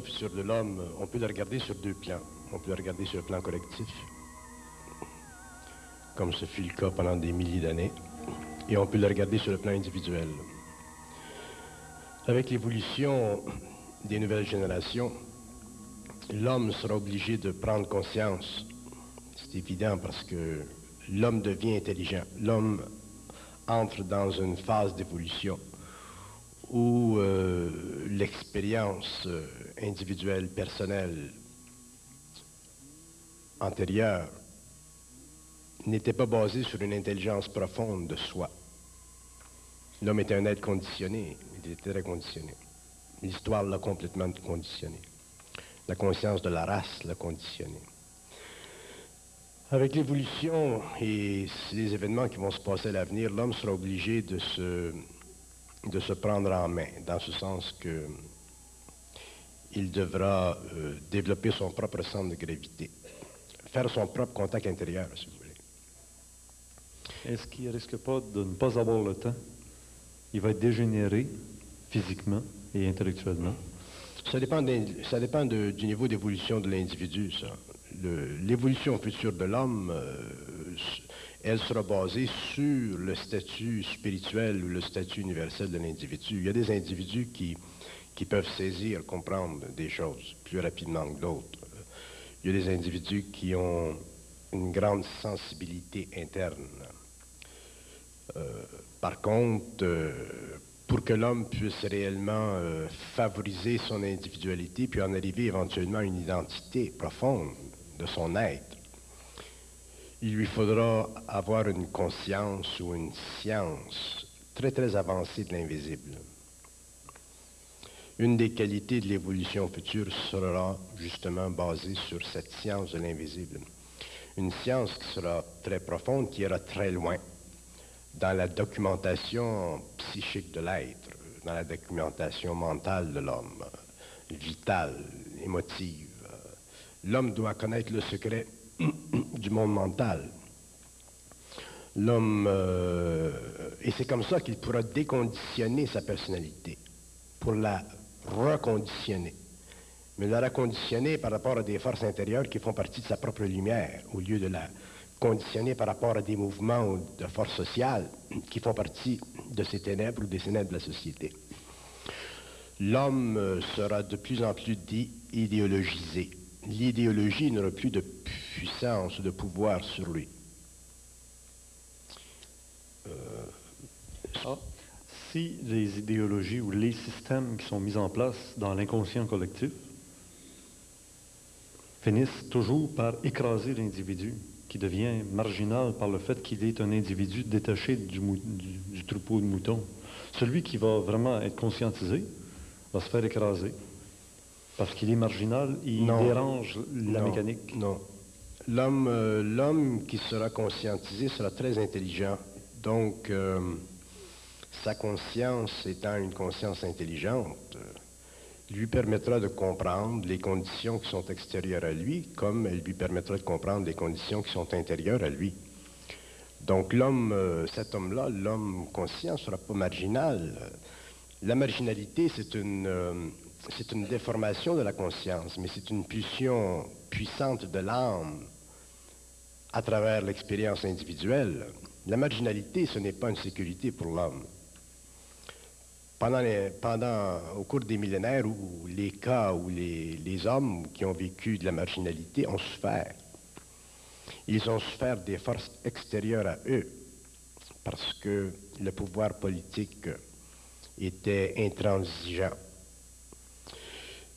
de l'homme, on peut la regarder sur deux plans. On peut la regarder sur le plan collectif, comme ce fut le cas pendant des milliers d'années, et on peut la regarder sur le plan individuel. Avec l'évolution des nouvelles générations, l'homme sera obligé de prendre conscience. C'est évident parce que l'homme devient intelligent. L'homme entre dans une phase d'évolution où euh, l'expérience euh, individuelle, personnelle, antérieure, n'était pas basée sur une intelligence profonde de soi. L'homme était un être conditionné, il était très conditionné. L'histoire l'a complètement conditionné. La conscience de la race l'a conditionné. Avec l'évolution et les événements qui vont se passer à l'avenir, l'homme sera obligé de se de se prendre en main, dans ce sens que il devra euh, développer son propre centre de gravité, faire son propre contact intérieur, si vous voulez. Est-ce qu'il ne risque pas de ne pas avoir le temps? Il va être dégénéré physiquement et intellectuellement. Ça dépend, ça dépend du niveau d'évolution de l'individu, ça. L'évolution future de l'homme euh, elle sera basée sur le statut spirituel ou le statut universel de l'individu. Il y a des individus qui, qui peuvent saisir, comprendre des choses plus rapidement que d'autres. Il y a des individus qui ont une grande sensibilité interne. Euh, par contre, euh, pour que l'homme puisse réellement euh, favoriser son individualité, puis en arriver éventuellement à une identité profonde de son être, il lui faudra avoir une conscience ou une science très très avancée de l'invisible. Une des qualités de l'évolution future sera justement basée sur cette science de l'invisible. Une science qui sera très profonde, qui ira très loin dans la documentation psychique de l'être, dans la documentation mentale de l'homme, vitale, émotive. L'homme doit connaître le secret du monde mental. L'homme, euh, et c'est comme ça qu'il pourra déconditionner sa personnalité, pour la reconditionner. Mais la reconditionner par rapport à des forces intérieures qui font partie de sa propre lumière, au lieu de la conditionner par rapport à des mouvements de forces sociales qui font partie de ces ténèbres ou des ténèbres de la société. L'homme sera de plus en plus idéologisé l'idéologie n'aura plus de puissance, de pouvoir sur lui. Euh, ah, si les idéologies ou les systèmes qui sont mis en place dans l'inconscient collectif finissent toujours par écraser l'individu, qui devient marginal par le fait qu'il est un individu détaché du, du troupeau de moutons. Celui qui va vraiment être conscientisé va se faire écraser parce qu'il est marginal, il dérange la mécanique. Non. L'homme, euh, l'homme qui sera conscientisé sera très intelligent. Donc, euh, sa conscience étant une conscience intelligente, euh, lui permettra de comprendre les conditions qui sont extérieures à lui, comme elle lui permettra de comprendre les conditions qui sont intérieures à lui. Donc l'homme, cet homme-là, l'homme conscient, ne sera pas marginal. La marginalité, c'est une, c'est une déformation de la conscience, mais c'est une pulsion puissante de l'âme à travers l'expérience individuelle. La marginalité, ce n'est pas une sécurité pour l'homme. Pendant, au cours des millénaires où les cas où les, les hommes qui ont vécu de la marginalité ont souffert, ils ont souffert des forces extérieures à eux, parce que le pouvoir politique était intransigeant.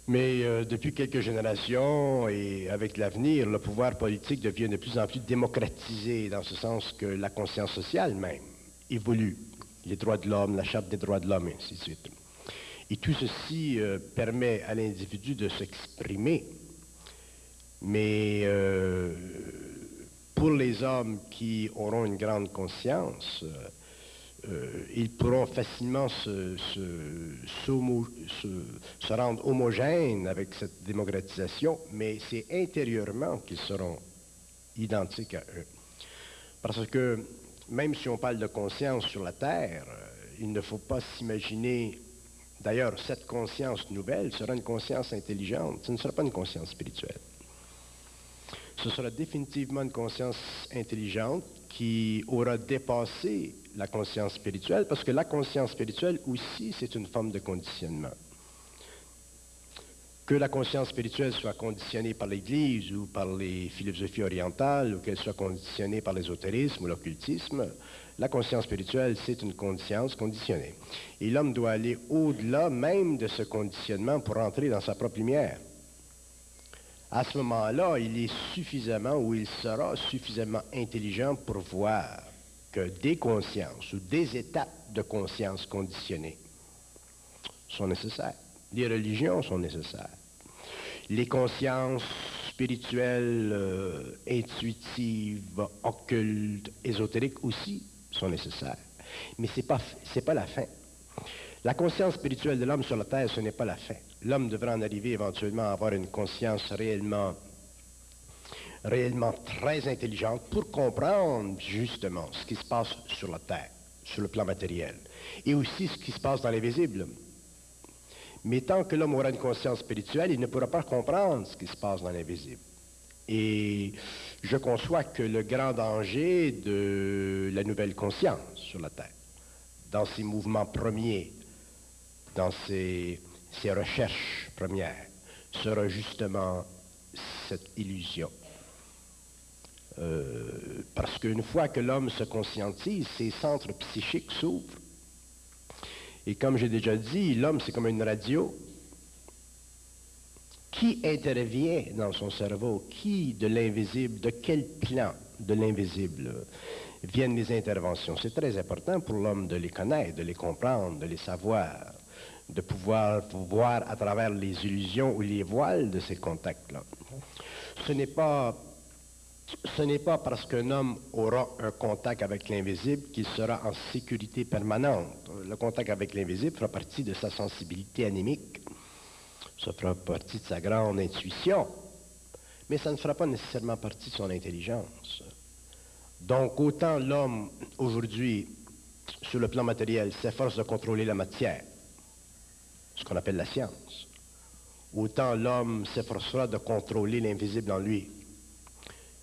Mais euh, depuis quelques générations et avec l'avenir, le pouvoir politique devient de plus en plus démocratisé, dans ce sens que la conscience sociale même évolue. Les droits de l'homme, la charte des droits de l'homme, et ainsi de suite. Et tout ceci euh, permet à l'individu de s'exprimer. Mais euh, pour les hommes qui auront une grande conscience, euh, ils pourront facilement se, rendre homogènes avec cette démocratisation, mais c'est intérieurement qu'ils seront identiques à eux. Parce que même si on parle de conscience sur la Terre, euh, il ne faut pas s'imaginer D'ailleurs, cette conscience nouvelle sera une conscience intelligente, ce ne sera pas une conscience spirituelle. Ce sera définitivement une conscience intelligente qui aura dépassé la conscience spirituelle, parce que la conscience spirituelle aussi, c'est une forme de conditionnement. Que la conscience spirituelle soit conditionnée par l'Église ou par les philosophies orientales, ou qu'elle soit conditionnée par l'ésotérisme ou l'occultisme, la conscience spirituelle, c'est une conscience conditionnée. Et l'homme doit aller au-delà même de ce conditionnement pour entrer dans sa propre lumière. À ce moment-là, il est suffisamment ou il sera suffisamment intelligent pour voir que des consciences ou des étapes de conscience conditionnées sont nécessaires. Les religions sont nécessaires. Les consciences spirituelles, euh, intuitives, occultes, ésotériques aussi sont nécessaires. Mais ce n'est pas, la fin. La conscience spirituelle de l'homme sur la terre, ce n'est pas la fin. L'homme devra en arriver éventuellement à avoir une conscience réellement, réellement très intelligente pour comprendre justement ce qui se passe sur la terre, sur le plan matériel, et aussi ce qui se passe dans l'invisible. Mais tant que l'homme aura une conscience spirituelle, il ne pourra pas comprendre ce qui se passe dans l'invisible. Et je conçois que le grand danger de la nouvelle conscience sur la Terre, dans ses mouvements premiers, dans ses, recherches premières, sera justement cette illusion. Euh, parce qu'une fois que l'homme se conscientise, ses centres psychiques s'ouvrent. Et comme j'ai déjà dit, l'homme, c'est comme une radio qui intervient dans son cerveau, qui de l'invisible, de quel plan de l'invisible viennent les interventions. C'est très important pour l'homme de les connaître, de les comprendre, de les savoir, de pouvoir voir à travers les illusions ou les voiles de ces contacts-là. Ce n'est pas ce n'est pas parce qu'un homme aura un contact avec l'invisible qu'il sera en sécurité permanente. Le contact avec l'invisible fera partie de sa sensibilité anémique. Ça fera partie de sa grande intuition, mais ça ne fera pas nécessairement partie de son intelligence. Donc, autant l'homme, aujourd'hui, sur le plan matériel, s'efforce de contrôler la matière, ce qu'on appelle la science, autant l'homme s'efforcera de contrôler l'invisible en lui,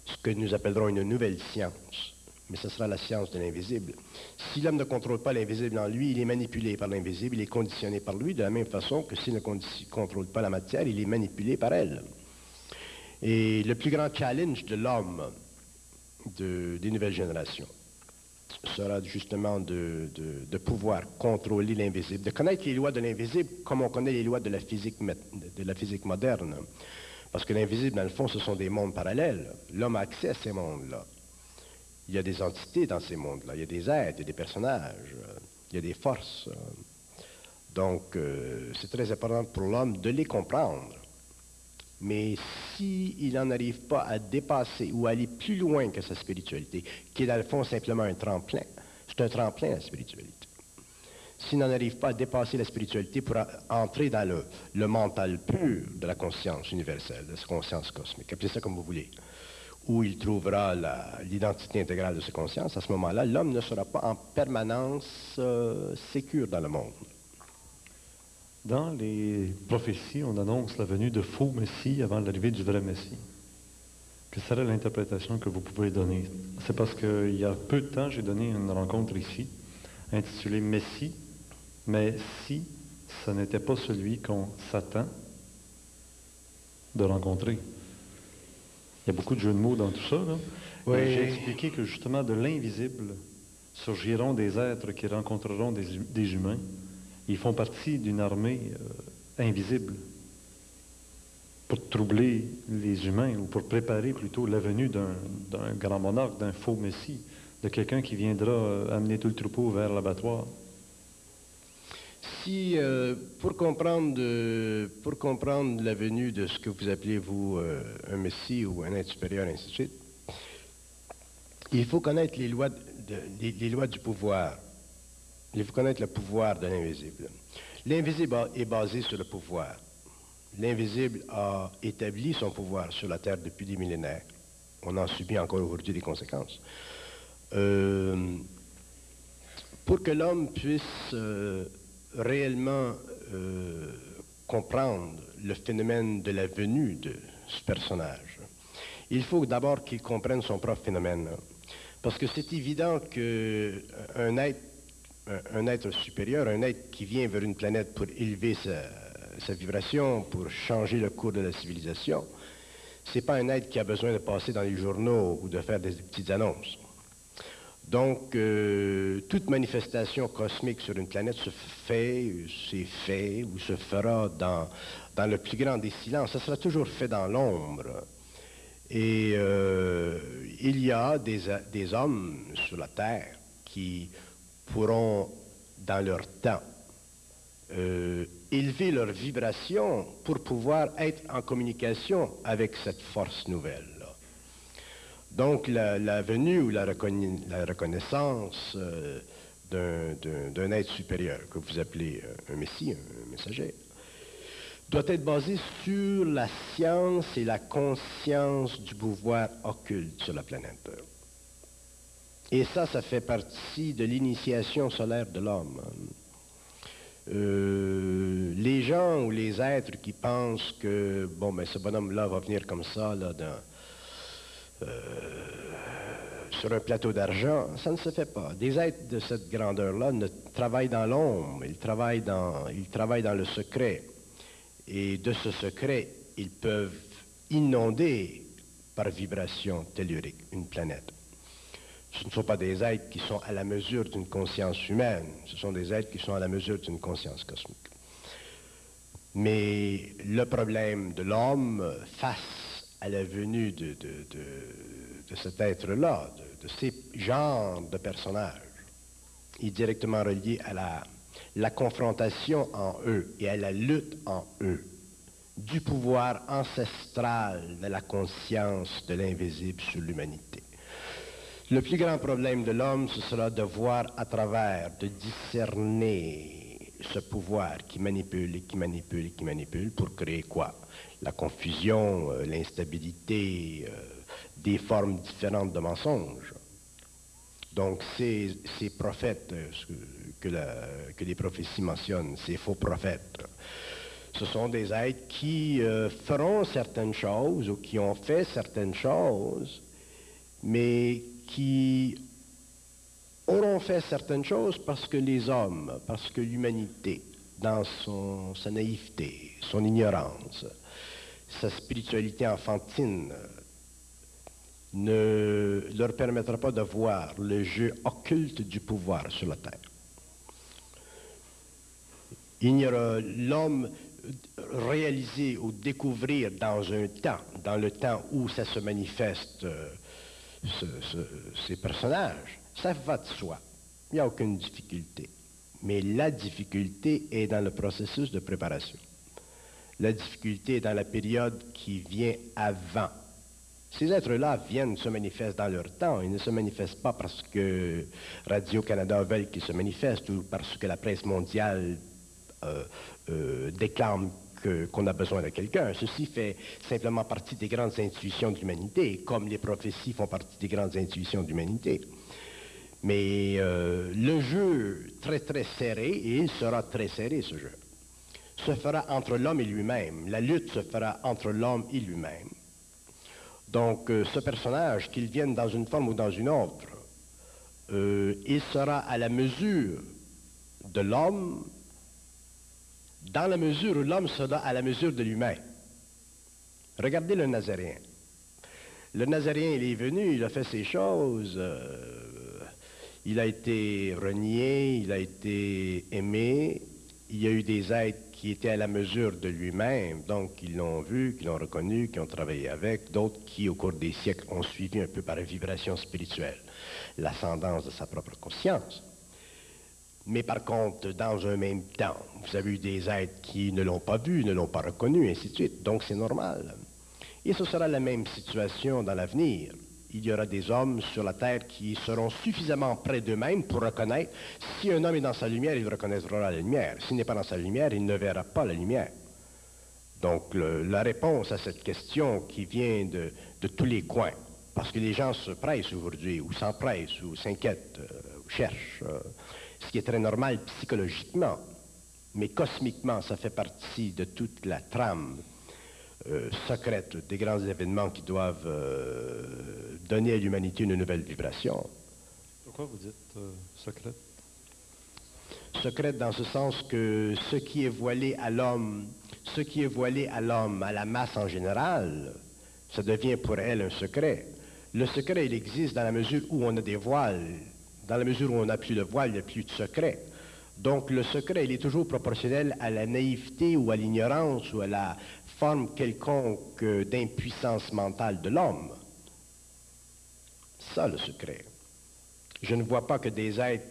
ce que nous appellerons une nouvelle science mais ce sera la science de l'invisible. Si l'homme ne contrôle pas l'invisible en lui, il est manipulé par l'invisible, il est conditionné par lui, de la même façon que s'il ne contrôle pas la matière, il est manipulé par elle. Et le plus grand challenge de l'homme des nouvelles générations sera justement de, pouvoir contrôler l'invisible, de connaître les lois de l'invisible comme on connaît les lois de la physique, de la physique moderne. Parce que l'invisible, dans le fond, ce sont des mondes parallèles. L'homme a accès à ces mondes-là. Il y a des entités dans ces mondes-là, il y a des êtres, il y a des personnages, il y a des forces. Donc, euh, c'est très important pour l'homme de les comprendre. Mais s'il n'en arrive pas à dépasser ou à aller plus loin que sa spiritualité, qui est dans le fond simplement un tremplin, c'est un tremplin la spiritualité. S'il n'en arrive pas à dépasser la spiritualité pour entrer dans le, mental pur de la conscience universelle, de la conscience cosmique, appelez ça comme vous voulez, où il trouvera l'identité intégrale de sa conscience, à ce moment-là, l'homme ne sera pas en permanence euh, sécure dans le monde. Dans les prophéties, on annonce la venue de faux Messie avant l'arrivée du vrai Messie. Quelle serait l'interprétation que vous pouvez donner? C'est parce qu'il y a peu de temps, j'ai donné une rencontre ici, intitulée Messie, mais si ce n'était pas celui qu'on s'attend de rencontrer. Il y a beaucoup de jeux de mots dans tout ça. J'ai expliqué que justement de l'invisible surgiront des êtres qui rencontreront des, humains. Ils font partie d'une armée euh, invisible pour troubler les humains ou pour préparer plutôt la venue d'un grand monarque, d'un faux messie, de quelqu'un qui viendra euh, amener tout le troupeau vers l'abattoir. Si, euh, pour, comprendre, pour comprendre la venue de ce que vous appelez, vous, euh, un messie ou un être supérieur, ainsi de suite, il faut connaître les lois, les, lois du pouvoir. Il faut connaître le pouvoir de l'invisible. L'invisible est basé sur le pouvoir. L'invisible a établi son pouvoir sur la Terre depuis des millénaires. On en subit encore aujourd'hui des conséquences. Euh, pour que l'homme puisse réellement euh, comprendre le phénomène de la venue de ce personnage, il faut d'abord qu'il comprenne son propre phénomène. Parce que c'est évident qu'un être, un être supérieur, un être qui vient vers une planète pour élever sa, sa vibration, pour changer le cours de la civilisation, c'est pas un être qui a besoin de passer dans les journaux ou de faire des petites annonces. Donc, euh, toute manifestation cosmique sur une planète se fait, s'est fait ou se fera dans, dans le plus grand des silences. Ça sera toujours fait dans l'ombre. Et euh, il y a des, hommes sur la Terre qui pourront, dans leur temps, euh, élever leur vibration pour pouvoir être en communication avec cette force nouvelle. Donc la, venue ou la, reconnaissance euh, d'un être supérieur, que vous appelez euh, un messie, un messager, doit être basée sur la science et la conscience du pouvoir occulte sur la planète. Et ça, ça fait partie de l'initiation solaire de l'homme. Euh, les gens ou les êtres qui pensent que bon ben ce bonhomme-là va venir comme ça là, euh, sur un plateau d'argent, ça ne se fait pas. Des êtres de cette grandeur-là ne travaillent dans l'ombre, ils travaillent dans, ils travaillent dans le secret. Et de ce secret, ils peuvent inonder par vibration tellurique une planète. Ce ne sont pas des êtres qui sont à la mesure d'une conscience humaine, ce sont des êtres qui sont à la mesure d'une conscience cosmique. Mais le problème de l'homme face à la venue de, cet être-là, de, ces genres de personnages, est directement relié à la, la confrontation en eux et à la lutte en eux du pouvoir ancestral de la conscience de l'invisible sur l'humanité. Le plus grand problème de l'homme, ce sera de voir à travers, de discerner ce pouvoir qui manipule et qui manipule et qui manipule pour créer quoi? La confusion, euh, l'instabilité, euh, des formes différentes de mensonges. Donc ces, prophètes euh, que, les prophéties mentionnent, ces faux prophètes, ce sont des êtres qui feront certaines choses ou qui ont fait certaines choses, mais qui auront fait certaines choses parce que les hommes, parce que l'humanité, dans son, sa naïveté, son ignorance, sa spiritualité enfantine, ne leur permettra pas de voir le jeu occulte du pouvoir sur la terre. L'homme réalisé ou découvrir dans un temps, dans le temps où ça se manifeste ces personnages, ça va de soi. Il n'y a aucune difficulté. Mais la difficulté est dans le processus de préparation. La difficulté est dans la période qui vient avant. Ces êtres-là viennent, se manifestent dans leur temps. Ils ne se manifestent pas parce que Radio-Canada veut qu'ils se manifestent ou parce que la presse mondiale euh, euh, déclame qu'on a besoin de quelqu'un. Ceci fait simplement partie des grandes intuitions de l'humanité, comme les prophéties font partie des grandes intuitions de l'humanité. Mais euh, le jeu très très serré, et il sera très serré ce jeu, se fera entre l'homme et lui-même. La lutte se fera entre l'homme et lui-même. Donc euh, ce personnage, qu'il vienne dans une forme ou dans une autre, euh, il sera à la mesure de l'homme dans la mesure où l'homme sera à la mesure de l'humain. Regardez le Nazaréen. Le Nazaréen, il est venu, il a fait ses choses, il a été renié, il a été aimé, il y a eu des êtres qui étaient à la mesure de lui-même, donc qui l'ont vu, qui l'ont reconnu, qui ont travaillé avec, d'autres qui, au cours des siècles, ont suivi un peu par vibration spirituelle l'ascendance de sa propre conscience. Mais par contre, dans un même temps, vous avez eu des êtres qui ne l'ont pas vu, ne l'ont pas reconnu, ainsi de suite. Donc c'est normal. Et ce sera la même situation dans l'avenir. Il y aura des hommes sur la terre qui seront suffisamment près d'eux-mêmes pour reconnaître. Si un homme est dans sa lumière, il reconnaîtra la lumière. S'il n'est pas dans sa lumière, il ne verra pas la lumière. Donc la réponse à cette question qui vient de, tous les coins, parce que les gens se pressent aujourd'hui, ou s'empressent, ou s'inquiètent, euh, ou cherchent. Euh, ce qui est très normal psychologiquement. mais cosmiquement, ça fait partie de toute la trame euh, secrète des grands événements qui doivent euh, donner à l'humanité une nouvelle vibration. Pourquoi vous dites euh, secrète Secrète dans ce sens que ce qui est voilé à l'homme, ce qui est voilé à l'homme, à la masse en général, ça devient pour elle un secret. Le secret, il existe dans la mesure où on a des voiles. Dans la mesure où on n'a plus de voile, il n'y a plus de secret. Donc le secret, il est toujours proportionnel à la naïveté ou à l'ignorance ou à la forme quelconque d'impuissance mentale de l'homme. Ça le secret. Je ne vois pas que des êtres,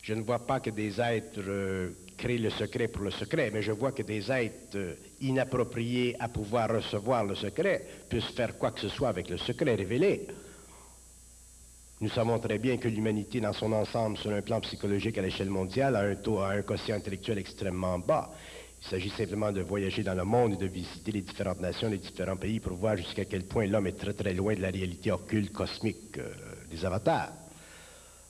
je ne vois pas que des êtres euh, créent le secret pour le secret, mais je vois que des êtres euh, inappropriés à pouvoir recevoir le secret puissent faire quoi que ce soit avec le secret révélé. Nous savons très bien que l'humanité dans son ensemble, sur un plan psychologique à l'échelle mondiale, a un taux, un quotient intellectuel extrêmement bas. Il s'agit simplement de voyager dans le monde et de visiter les différentes nations, les différents pays pour voir jusqu'à quel point l'homme est très très loin de la réalité occulte cosmique euh, des avatars.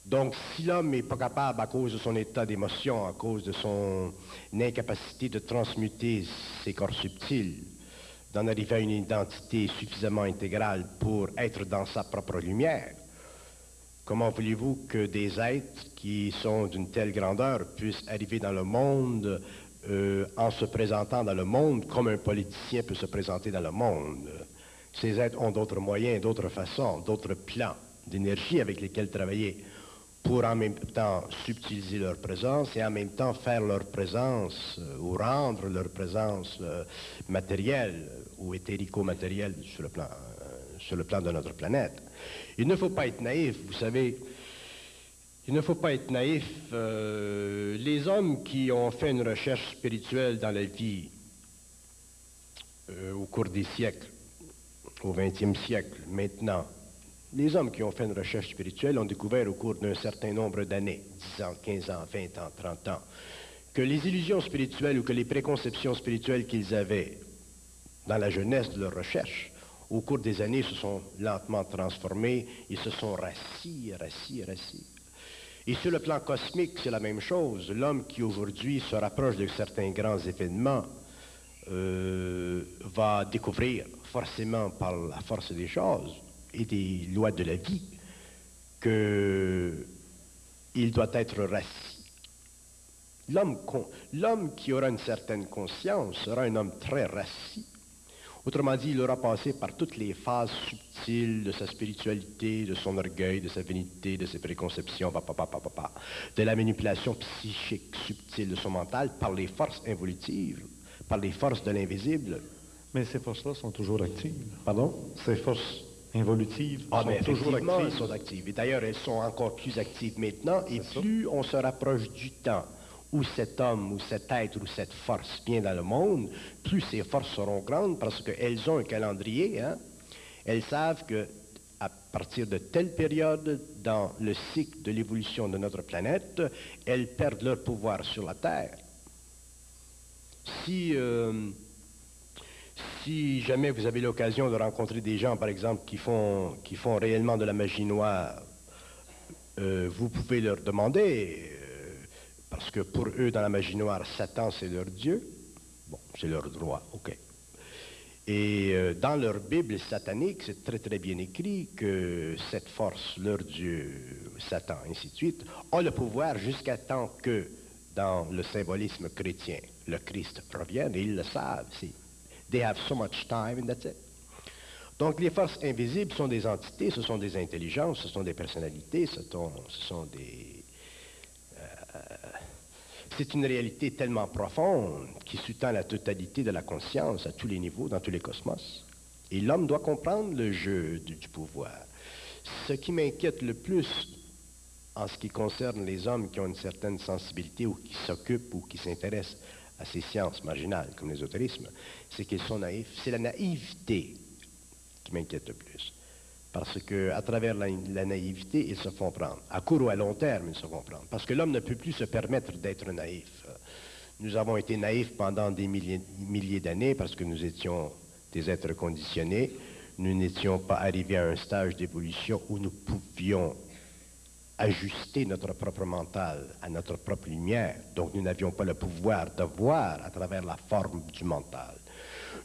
Donc, si l'homme n'est pas capable, à cause de son état d'émotion, à cause de son incapacité de transmuter ses corps subtils, d'en arriver à une identité suffisamment intégrale pour être dans sa propre lumière, Comment voulez-vous que des êtres qui sont d'une telle grandeur puissent arriver dans le monde euh, en se présentant dans le monde comme un politicien peut se présenter dans le monde Ces êtres ont d'autres moyens, d'autres façons, d'autres plans d'énergie avec lesquels travailler pour en même temps subtiliser leur présence et en même temps faire leur présence euh, ou rendre leur présence euh, matérielle ou éthérico-matérielle sur, sur le plan de notre planète. Il ne faut pas être naïf, vous savez. Il ne faut pas être naïf. Euh, les hommes qui ont fait une recherche spirituelle dans la vie euh, au cours des siècles, au XXe siècle, maintenant, les hommes qui ont fait une recherche spirituelle ont découvert au cours d'un certain nombre d'années, 10 ans, 15 ans, 20 ans, 30 ans, que les illusions spirituelles ou que les préconceptions spirituelles qu'ils avaient dans la jeunesse de leur recherche au cours des années, se sont lentement transformés, ils se sont rassis, rassis, rassis. Et sur le plan cosmique, c'est la même chose. L'homme qui aujourd'hui se rapproche de certains grands événements euh, va découvrir forcément par la force des choses et des lois de la vie qu'il doit être rassis. L'homme qui aura une certaine conscience sera un homme très rassis Autrement dit, il aura passé par toutes les phases subtiles de sa spiritualité, de son orgueil, de sa vanité, de ses préconceptions, de la manipulation psychique subtile de son mental par les forces involutives, par les forces de l'invisible. Mais ces forces-là sont toujours actives. Pardon? Ces forces involutives ah, sont toujours actives. Elles sont actives. Et d'ailleurs, elles sont encore plus actives maintenant. Et plus on se rapproche du temps où cet homme ou cet être ou cette force vient dans le monde, plus ces forces seront grandes parce qu'elles ont un calendrier. Hein. Elles savent que à partir de telle période dans le cycle de l'évolution de notre planète, elles perdent leur pouvoir sur la Terre. Si, euh, jamais vous avez l'occasion de rencontrer des gens, par exemple, qui font, qui font réellement de la magie noire, euh, vous pouvez leur demander, parce que pour eux, dans la magie noire, Satan, c'est leur Dieu. Bon, c'est leur droit, OK. Et euh, dans leur Bible satanique, c'est très très bien écrit que cette force, leur Dieu, Satan, ainsi de suite, a le pouvoir jusqu'à temps que, dans le symbolisme chrétien, le Christ revienne, et ils le savent. They have so much time and that's it. Donc les forces invisibles sont des entités, ce sont des intelligences, ce sont des personnalités, ce sont, ce sont des, c'est une réalité tellement profonde qui sous-tend la totalité de la conscience à tous les niveaux, dans tous les cosmos. Et l'homme doit comprendre le jeu du, pouvoir. Ce qui m'inquiète le plus en ce qui concerne les hommes qui ont une certaine sensibilité ou qui s'occupent ou qui s'intéressent à ces sciences marginales comme l'ésotérisme, c'est qu'ils sont naïfs. C'est la naïveté qui m'inquiète le plus. Parce qu'à travers la, naïveté, ils se font prendre. À court ou à long terme, ils se font prendre. Parce que l'homme ne peut plus se permettre d'être naïf. Nous avons été naïfs pendant des milliers, milliers d'années parce que nous étions des êtres conditionnés. Nous n'étions pas arrivés à un stage d'évolution où nous pouvions ajuster notre propre mental à notre propre lumière. Donc nous n'avions pas le pouvoir de voir à travers la forme du mental.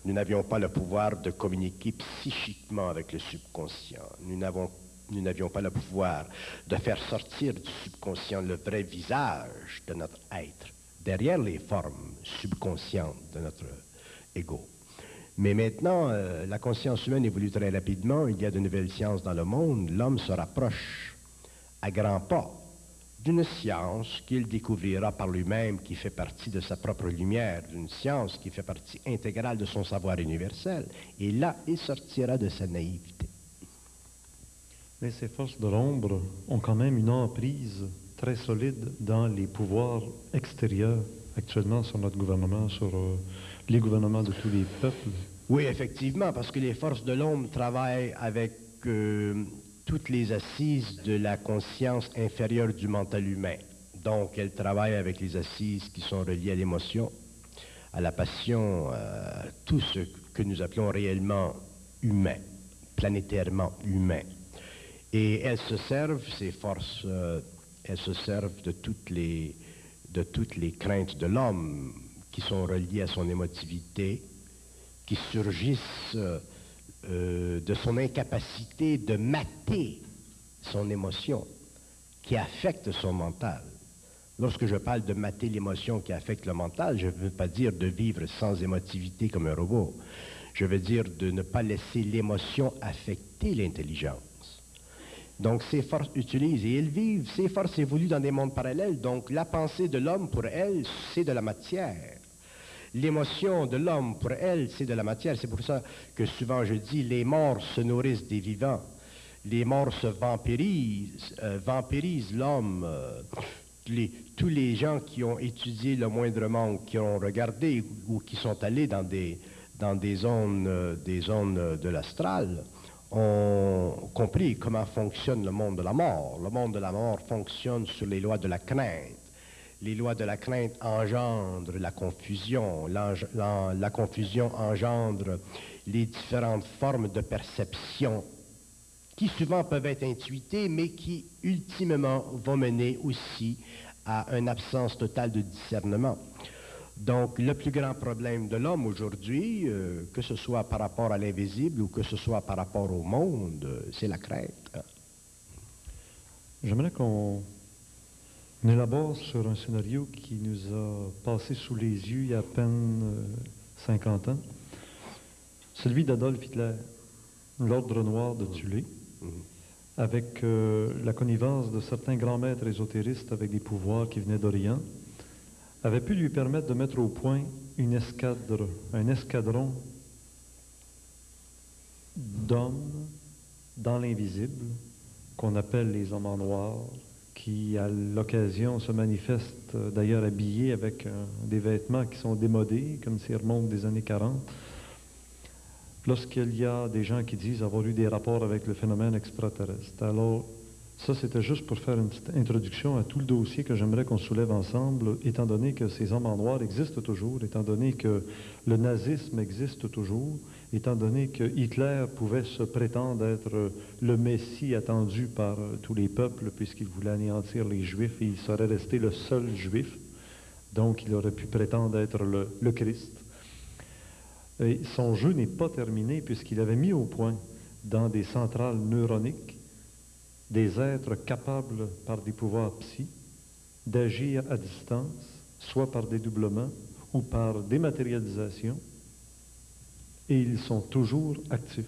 Nous n'avions pas le pouvoir de communiquer psychiquement avec le subconscient. Nous n'avions pas le pouvoir de faire sortir du subconscient le vrai visage de notre être, derrière les formes subconscientes de notre ego. Mais maintenant, euh, la conscience humaine évolue très rapidement, il y a de nouvelles sciences dans le monde, l'homme se rapproche à grands pas d'une science qu'il découvrira par lui-même, qui fait partie de sa propre lumière, d'une science qui fait partie intégrale de son savoir universel. Et là, il sortira de sa naïveté. Mais ces forces de l'ombre ont quand même une emprise très solide dans les pouvoirs extérieurs actuellement sur notre gouvernement, sur euh, les gouvernements de tous les peuples. Oui, effectivement, parce que les forces de l'ombre travaillent avec euh, toutes les assises de la conscience inférieure du mental humain. Donc, elles travaillent avec les assises qui sont reliées à l'émotion, à la passion, à tout ce que nous appelons réellement humain, planétairement humain. Et elles se servent, ces forces, euh, elles se servent de toutes les, de toutes les craintes de l'homme qui sont reliées à son émotivité, qui surgissent euh, de son incapacité de mater son émotion, qui affecte son mental. Lorsque je parle de mater l'émotion qui affecte le mental, je ne veux pas dire de vivre sans émotivité comme un robot. Je veux dire de ne pas laisser l'émotion affecter l'intelligence. Donc ces forces utilisent et elles vivent, ces forces évoluent dans des mondes parallèles. Donc la pensée de l'homme pour elles, c'est de la matière. L'émotion de l'homme pour elle, c'est de la matière. C'est pour ça que souvent je dis les morts se nourrissent des vivants. Les morts se vampirisent, euh, vampirisent l'homme. Euh, tous les gens qui ont étudié le moindrement ou qui ont regardé ou qui sont allés dans des, dans des zones, euh, des zones de l'astral ont compris comment fonctionne le monde de la mort. Le monde de la mort fonctionne sur les lois de la crainte. Les lois de la crainte engendrent la confusion. La, confusion engendre les différentes formes de perception qui souvent peuvent être intuitées, mais qui ultimement vont mener aussi à une absence totale de discernement. Donc, le plus grand problème de l'homme aujourd'hui, euh, que ce soit par rapport à l'invisible ou que ce soit par rapport au monde, c'est la crainte. J'aimerais qu'on élabore sur un scénario qui nous a passé sous les yeux il y a à peine 50 euh, ans, celui d'Adolf Hitler, l'ordre noir de Tulé, mmh. avec la connivence de certains grands maîtres ésotéristes avec des pouvoirs qui venaient d'Orient avait pu lui permettre de mettre au point une escadre, un escadron d'hommes dans l'invisible, qu'on appelle les hommes en noir, qui à l'occasion se manifestent d'ailleurs habillés avec des vêtements qui sont démodés, comme s'ils remontent des années 40. Lorsqu'il y a des gens qui disent avoir eu des rapports avec le phénomène extraterrestre. Alors, ça, c'était juste pour faire une petite introduction à tout le dossier que j'aimerais qu'on soulève ensemble, étant donné que ces hommes en noir existent toujours, étant donné que le nazisme existe toujours, étant donné que Hitler pouvait se prétendre être le Messie attendu par tous les peuples, puisqu'il voulait anéantir les Juifs et il serait resté le seul Juif. Donc, il aurait pu prétendre être le, Christ. Son jeu n'est pas terminé, puisqu'il avait mis au point dans des centrales neuroniques des êtres capables par des pouvoirs psy d'agir à distance, soit par dédoublement ou par dématérialisation, et ils sont toujours actifs.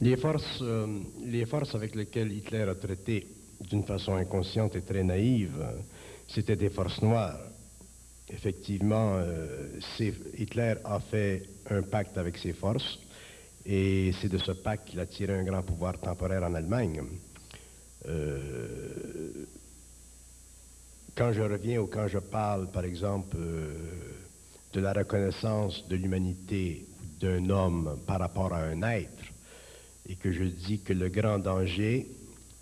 Les forces, euh, les forces avec lesquelles Hitler a traité d'une façon inconsciente et très naïve, c'était des forces noires. Effectivement, euh, Hitler a fait un pacte avec ces forces et c'est de ce pacte qu'il a tiré un grand pouvoir temporaire en Allemagne. Euh, quand je reviens ou quand je parle, par exemple, de la reconnaissance de l'humanité d'un homme par rapport à un être, et que je dis que le grand danger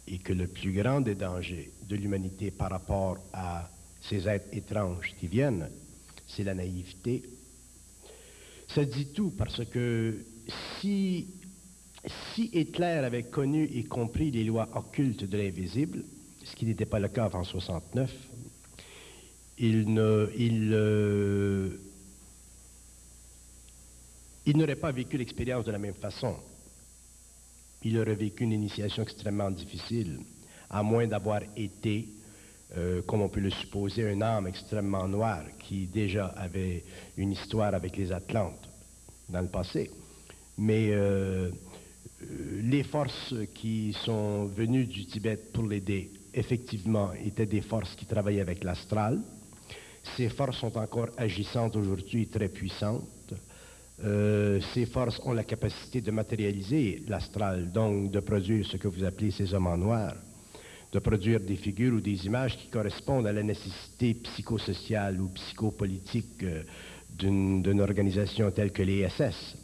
et que le plus grand des dangers de l'humanité par rapport à ces êtres étranges qui viennent, c'est la naïveté. Ça dit tout parce que si Hitler avait connu et compris les lois occultes de l'invisible, ce qui n'était pas le cas avant 69, il ne, euh, il n'aurait pas vécu l'expérience de la même façon. Il aurait vécu une initiation extrêmement difficile, à moins d'avoir été, euh, comme on peut le supposer, un âme extrêmement noire qui déjà avait une histoire avec les Atlantes dans le passé. Mais euh, les forces qui sont venues du Tibet pour l'aider, effectivement, étaient des forces qui travaillaient avec l'astral. Ces forces sont encore agissantes aujourd'hui, très puissantes. Euh, ces forces ont la capacité de matérialiser l'astral, donc de produire ce que vous appelez ces hommes en noir, de produire des figures ou des images qui correspondent à la nécessité psychosociale ou psychopolitique euh, d'une organisation telle que les SS.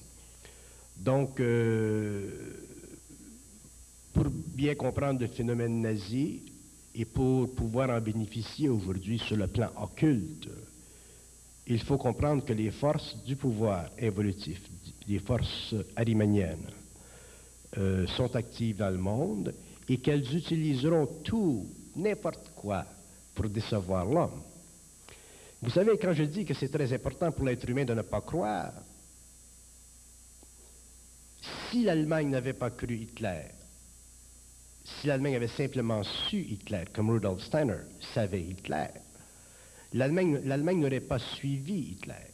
Donc, euh, pour bien comprendre le phénomène nazi et pour pouvoir en bénéficier aujourd'hui sur le plan occulte, il faut comprendre que les forces du pouvoir évolutif, les forces arimaniennes, euh, sont actives dans le monde et qu'elles utiliseront tout, n'importe quoi, pour décevoir l'homme. Vous savez, quand je dis que c'est très important pour l'être humain de ne pas croire, si l'Allemagne n'avait pas cru Hitler, si l'Allemagne avait simplement su Hitler, comme Rudolf Steiner savait Hitler, l'Allemagne n'aurait pas suivi Hitler.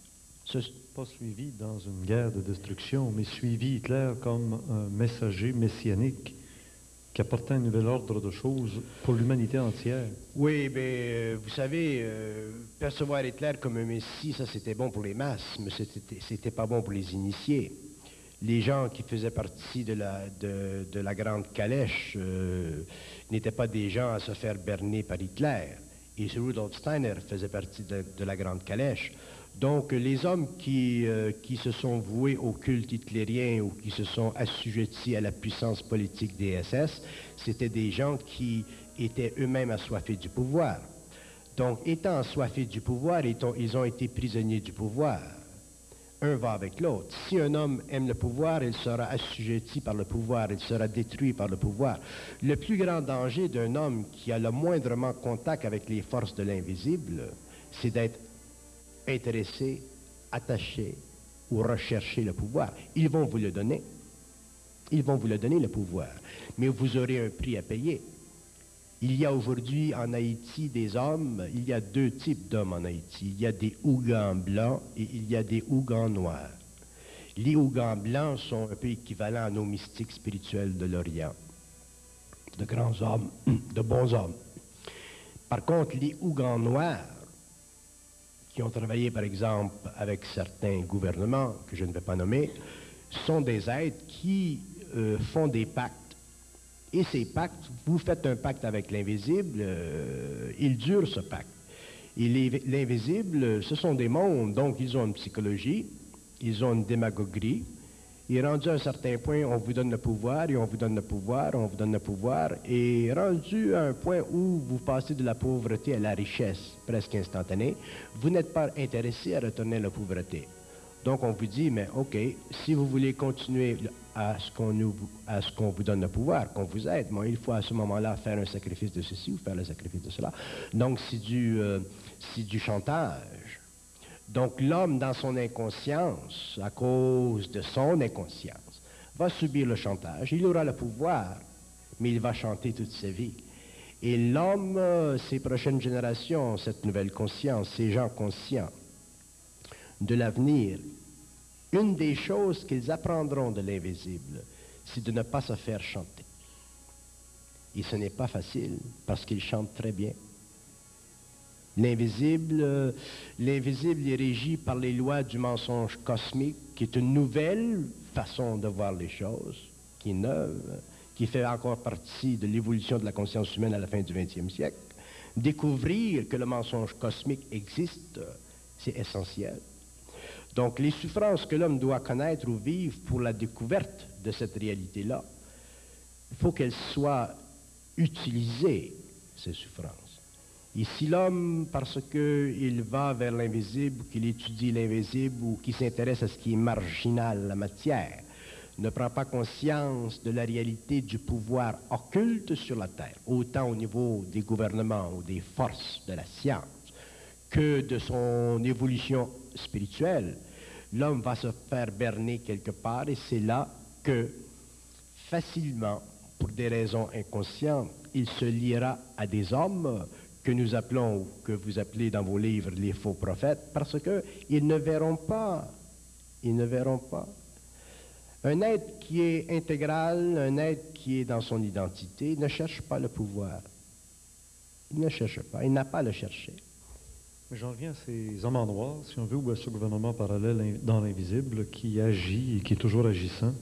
Pas suivi dans une guerre de destruction, mais suivi Hitler comme un messager messianique qui apportait un nouvel ordre de choses pour l'humanité entière. Oui, mais euh, vous savez, euh, percevoir Hitler comme un messie, ça c'était bon pour les masses, mais c'était pas bon pour les initiés. Les gens qui faisaient partie de la, de, la grande calèche euh, n'étaient pas des gens à se faire berner par Hitler. Et Rudolf Steiner faisait partie de, la grande calèche. Donc, les hommes qui, euh, qui, se sont voués au culte hitlérien ou qui se sont assujettis à la puissance politique des SS, c'était des gens qui étaient eux-mêmes assoiffés du pouvoir. Donc, étant assoiffés du pouvoir, ils ont été prisonniers du pouvoir un va avec l'autre. Si un homme aime le pouvoir, il sera assujetti par le pouvoir, il sera détruit par le pouvoir. Le plus grand danger d'un homme qui a le moindrement contact avec les forces de l'invisible, c'est d'être intéressé, attaché ou rechercher le pouvoir. Ils vont vous le donner. Ils vont vous le donner, le pouvoir. Mais vous aurez un prix à payer. Il y a aujourd'hui en Haïti des hommes, il y a deux types d'hommes en Haïti. Il y a des Ougans blancs et il y a des Ougans noirs. Les Ougans blancs sont un peu équivalents à nos mystiques spirituels de l'Orient. De grands hommes, de bons hommes. Par contre, les Ougans noirs, qui ont travaillé par exemple avec certains gouvernements, que je ne vais pas nommer, sont des êtres qui euh, font des pactes et ces pactes, vous faites un pacte avec l'invisible, euh, il dure ce pacte. Et l'invisible, ce sont des mondes, donc ils ont une psychologie, ils ont une démagogie. Et rendu à un certain point, on vous donne le pouvoir, et on vous donne le pouvoir, on vous donne le pouvoir. Et rendu à un point où vous passez de la pauvreté à la richesse, presque instantanée, vous n'êtes pas intéressé à retourner la pauvreté. Donc on vous dit, mais OK, si vous voulez continuer à ce qu'on vous donne le pouvoir, qu'on vous aide, il faut à ce moment-là faire un sacrifice de ceci ou faire le sacrifice de cela. Donc c'est du, euh, du chantage. Donc l'homme, dans son inconscience, à cause de son inconscience, va subir le chantage. Il aura le pouvoir, mais il va chanter toute sa vie. Et l'homme, euh, ces prochaines générations, cette nouvelle conscience, ces gens conscients de l'avenir, une des choses qu'ils apprendront de l'invisible, c'est de ne pas se faire chanter. Et ce n'est pas facile parce qu'ils chantent très bien. L'invisible, l'invisible est régi par les lois du mensonge cosmique, qui est une nouvelle façon de voir les choses, qui est neuve, qui fait encore partie de l'évolution de la conscience humaine à la fin du XXe siècle. Découvrir que le mensonge cosmique existe, c'est essentiel. Donc les souffrances que l'homme doit connaître ou vivre pour la découverte de cette réalité-là, il faut qu'elles soient utilisées, ces souffrances. Et si l'homme, parce qu'il va vers l'invisible, qu'il étudie l'invisible ou qu'il s'intéresse à ce qui est marginal, la matière, ne prend pas conscience de la réalité du pouvoir occulte sur la Terre, autant au niveau des gouvernements ou des forces de la science que de son évolution spirituelle, l'homme va se faire berner quelque part et c'est là que facilement, pour des raisons inconscientes, il se liera à des hommes que nous appelons, ou que vous appelez dans vos livres les faux prophètes, parce qu'ils ne verront pas, ils ne verront pas. Un être qui est intégral, un être qui est dans son identité, ne cherche pas le pouvoir. Il ne cherche pas, il n'a pas à le chercher. Mais j'en reviens à ces hommes en noir, si on veut, ou à ce gouvernement parallèle dans l'invisible qui agit et qui est toujours agissant,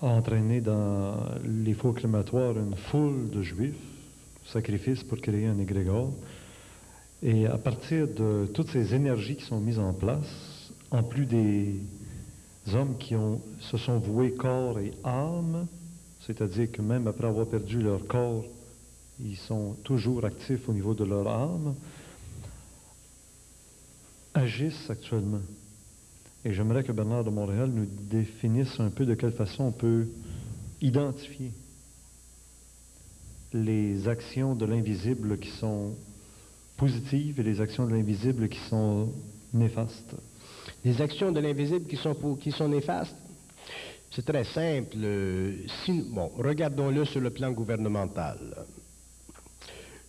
a entraîné dans les faux crématoires une foule de juifs, sacrifices pour créer un égrégore. Et à partir de toutes ces énergies qui sont mises en place, en plus des hommes qui se sont voués corps et âme, c'est-à-dire que même après avoir perdu leur corps, ils sont toujours actifs au niveau de leur âme, agissent actuellement. Et j'aimerais que Bernard de Montréal nous définisse un peu de quelle façon on peut identifier les actions de l'invisible qui sont positives et les actions de l'invisible qui sont néfastes. Les actions de l'invisible qui sont, néfastes, c'est très simple. bon, regardons-le sur le plan gouvernemental.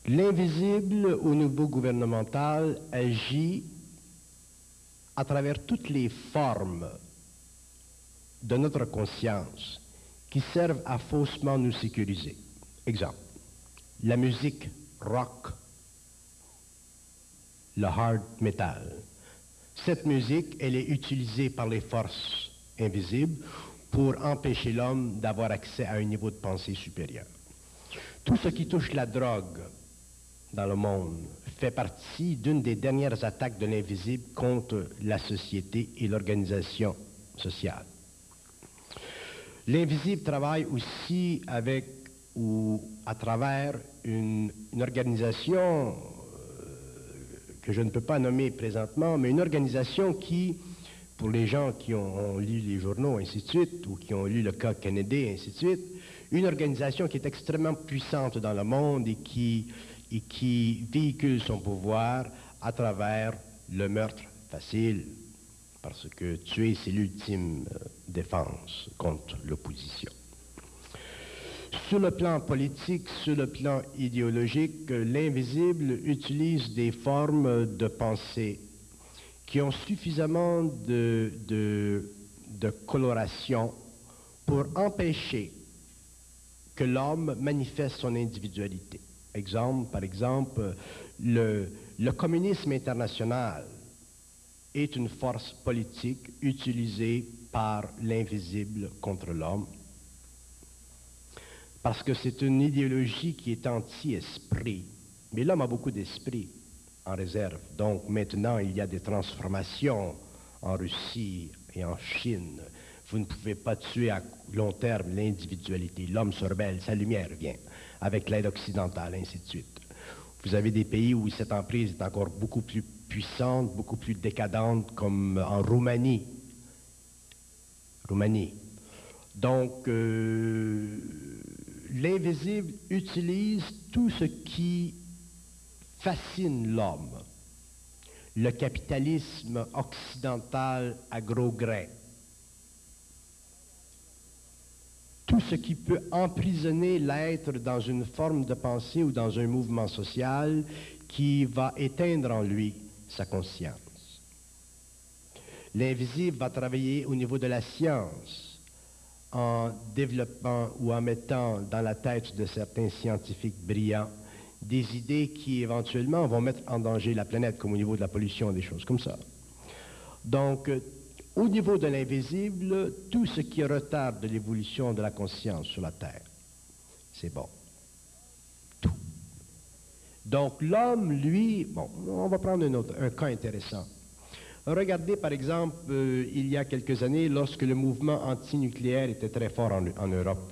L'invisible au niveau gouvernemental agit à travers toutes les formes de notre conscience qui servent à faussement nous sécuriser. Exemple, la musique rock, le hard metal. Cette musique, elle est utilisée par les forces invisibles pour empêcher l'homme d'avoir accès à un niveau de pensée supérieur. Tout ce qui touche la drogue dans le monde fait partie d'une des dernières attaques de l'invisible contre la société et l'organisation sociale. L'invisible travaille aussi avec ou à travers une, organisation euh, que je ne peux pas nommer présentement, mais une organisation qui, pour les gens qui ont, ont, lu les journaux, ainsi de suite, ou qui ont lu le cas Kennedy, ainsi de suite, une organisation qui est extrêmement puissante dans le monde et qui et qui véhicule son pouvoir à travers le meurtre facile, parce que tuer, c'est l'ultime euh, défense contre l'opposition. Sur le plan politique, sur le plan idéologique, l'invisible utilise des formes de pensée qui ont suffisamment de, de, de coloration pour empêcher que l'homme manifeste son individualité. Exemple, par exemple, le, le communisme international est une force politique utilisée par l'invisible contre l'homme, parce que c'est une idéologie qui est anti-esprit. Mais l'homme a beaucoup d'esprit en réserve. Donc maintenant, il y a des transformations en Russie et en Chine. Vous ne pouvez pas tuer à long terme l'individualité. L'homme se rebelle, sa lumière vient avec l'aide occidentale, ainsi de suite. Vous avez des pays où cette emprise est encore beaucoup plus puissante, beaucoup plus décadente, comme en Roumanie. Roumanie. Donc, euh, l'invisible utilise tout ce qui fascine l'homme. Le capitalisme occidental à gros tout ce qui peut emprisonner l'être dans une forme de pensée ou dans un mouvement social qui va éteindre en lui sa conscience. L'invisible va travailler au niveau de la science en développant ou en mettant dans la tête de certains scientifiques brillants des idées qui éventuellement vont mettre en danger la planète, comme au niveau de la pollution, des choses comme ça. Donc, au niveau de l'invisible, tout ce qui retarde l'évolution de la conscience sur la Terre, c'est bon. Tout. Donc l'homme, lui, bon, on va prendre un, cas intéressant. Regardez par exemple, euh, il y a quelques années, lorsque le mouvement antinucléaire était très fort en, en Europe.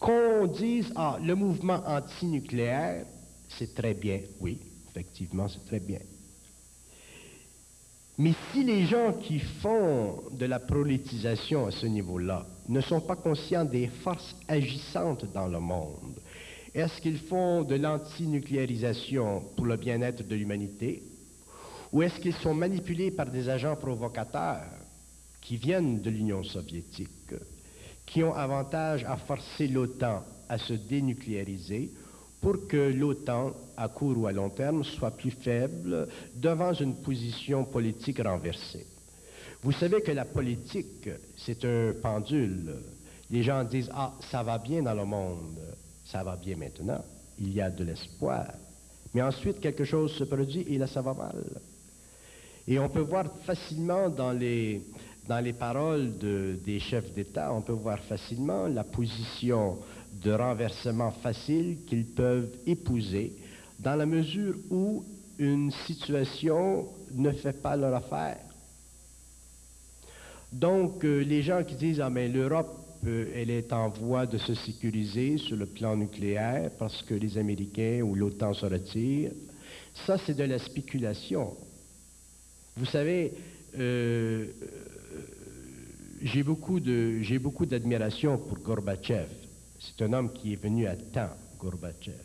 Qu'on dise, ah, le mouvement antinucléaire, c'est très bien. Oui, effectivement, c'est très bien. Mais si les gens qui font de la politisation à ce niveau-là ne sont pas conscients des forces agissantes dans le monde, est-ce qu'ils font de l'antinucléarisation pour le bien-être de l'humanité? Ou est-ce qu'ils sont manipulés par des agents provocateurs qui viennent de l'Union soviétique, qui ont avantage à forcer l'OTAN à se dénucléariser pour que l'OTAN, à court ou à long terme, soit plus faible devant une position politique renversée. Vous savez que la politique, c'est un pendule. Les gens disent, ah, ça va bien dans le monde, ça va bien maintenant, il y a de l'espoir. Mais ensuite, quelque chose se produit et là, ça va mal. Et on peut voir facilement dans les, dans les paroles de, des chefs d'État, on peut voir facilement la position de renversement facile qu'ils peuvent épouser dans la mesure où une situation ne fait pas leur affaire. Donc, euh, les gens qui disent, ah mais l'Europe, euh, elle est en voie de se sécuriser sur le plan nucléaire parce que les Américains ou l'OTAN se retirent, ça c'est de la spéculation. Vous savez, euh, j'ai beaucoup d'admiration pour Gorbatchev. C'est un homme qui est venu à temps, Gorbatchev.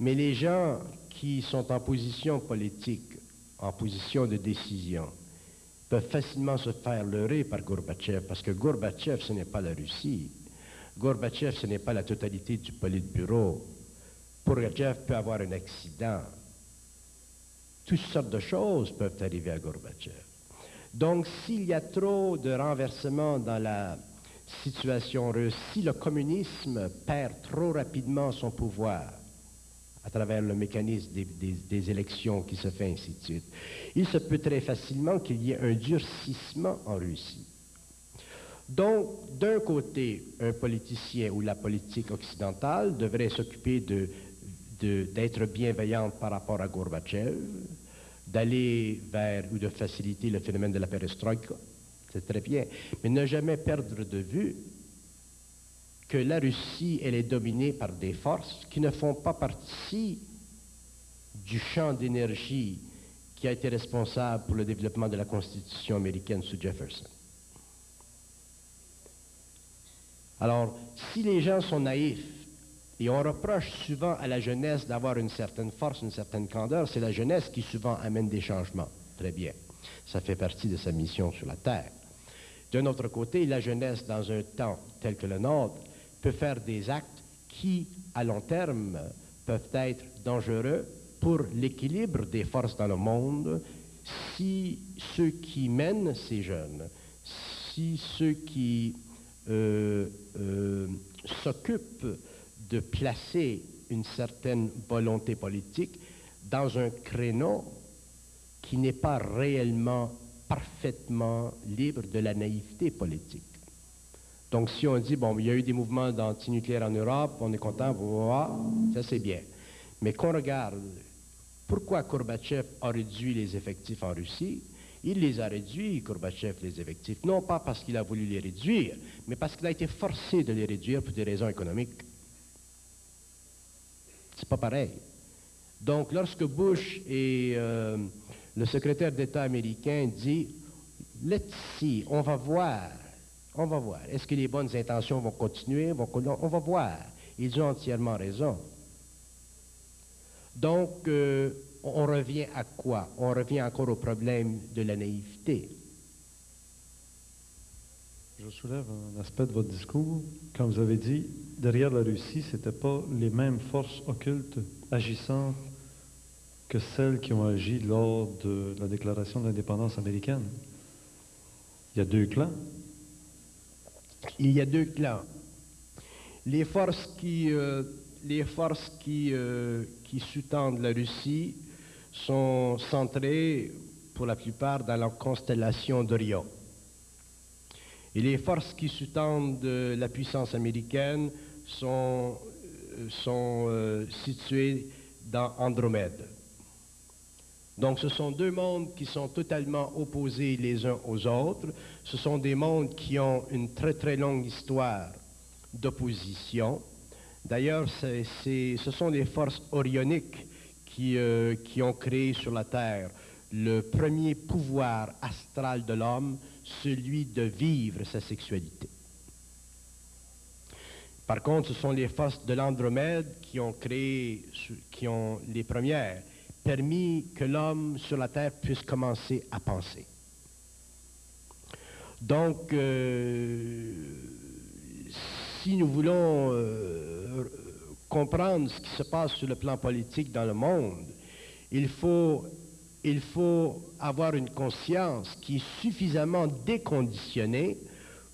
Mais les gens qui sont en position politique, en position de décision, peuvent facilement se faire leurrer par Gorbatchev, parce que Gorbatchev, ce n'est pas la Russie. Gorbatchev, ce n'est pas la totalité du Politburo. Gorbatchev peut avoir un accident. Toutes sortes de choses peuvent arriver à Gorbatchev. Donc, s'il y a trop de renversements dans la situation russe, si le communisme perd trop rapidement son pouvoir à travers le mécanisme des, élections qui se fait ainsi de suite, il se peut très facilement qu'il y ait un durcissement en Russie. Donc, d'un côté, un politicien ou la politique occidentale devrait s'occuper d'être bienveillante par rapport à Gorbatchev, d'aller vers ou de faciliter le phénomène de la perestroïka, c'est très bien, mais ne jamais perdre de vue que la Russie, elle est dominée par des forces qui ne font pas partie du champ d'énergie qui a été responsable pour le développement de la Constitution américaine sous Jefferson. Alors, si les gens sont naïfs, et on reproche souvent à la jeunesse d'avoir une certaine force, une certaine candeur, c'est la jeunesse qui souvent amène des changements. Très bien. Ça fait partie de sa mission sur la Terre. D'un autre côté, la jeunesse, dans un temps tel que le nôtre, peut faire des actes qui, à long terme, peuvent être dangereux pour l'équilibre des forces dans le monde. Si ceux qui mènent ces jeunes, si ceux qui euh, euh, s'occupent de placer une certaine volonté politique dans un créneau qui n'est pas réellement parfaitement libre de la naïveté politique. Donc, si on dit, bon, il y a eu des mouvements d'antinucléaire en Europe, on est content, voir, ça c'est bien. Mais qu'on regarde pourquoi Gorbatchev a réduit les effectifs en Russie, il les a réduits, Gorbatchev, les effectifs, non pas parce qu'il a voulu les réduire, mais parce qu'il a été forcé de les réduire pour des raisons économiques. C'est pas pareil. Donc, lorsque Bush et euh, le secrétaire d'État américain dit, let's see, on va voir, on va voir. Est-ce que les bonnes intentions vont continuer? on va voir. Ils ont entièrement raison. Donc, euh, on revient à quoi? On revient encore au problème de la naïveté. Je soulève un aspect de votre discours. Quand vous avez dit, derrière la Russie, ce n'étaient pas les mêmes forces occultes agissant que celles qui ont agi lors de la déclaration d'indépendance américaine. Il y a deux clans. Il y a deux clans. Les forces qui, euh, euh, sous-tendent la Russie sont centrées pour la plupart dans la constellation d'Orion. Et les forces qui sous-tendent la puissance américaine sont, euh, euh, situées dans Andromède. Donc ce sont deux mondes qui sont totalement opposés les uns aux autres. Ce sont des mondes qui ont une très très longue histoire d'opposition. D'ailleurs, ce sont les forces orioniques qui, euh, qui, ont créé sur la Terre le premier pouvoir astral de l'homme, celui de vivre sa sexualité. Par contre, ce sont les forces de l'Andromède qui ont créé, qui ont les premières permis que l'homme sur la Terre puisse commencer à penser. Donc, euh, si nous voulons euh, comprendre ce qui se passe sur le plan politique dans le monde, il faut, il faut avoir une conscience qui est suffisamment déconditionnée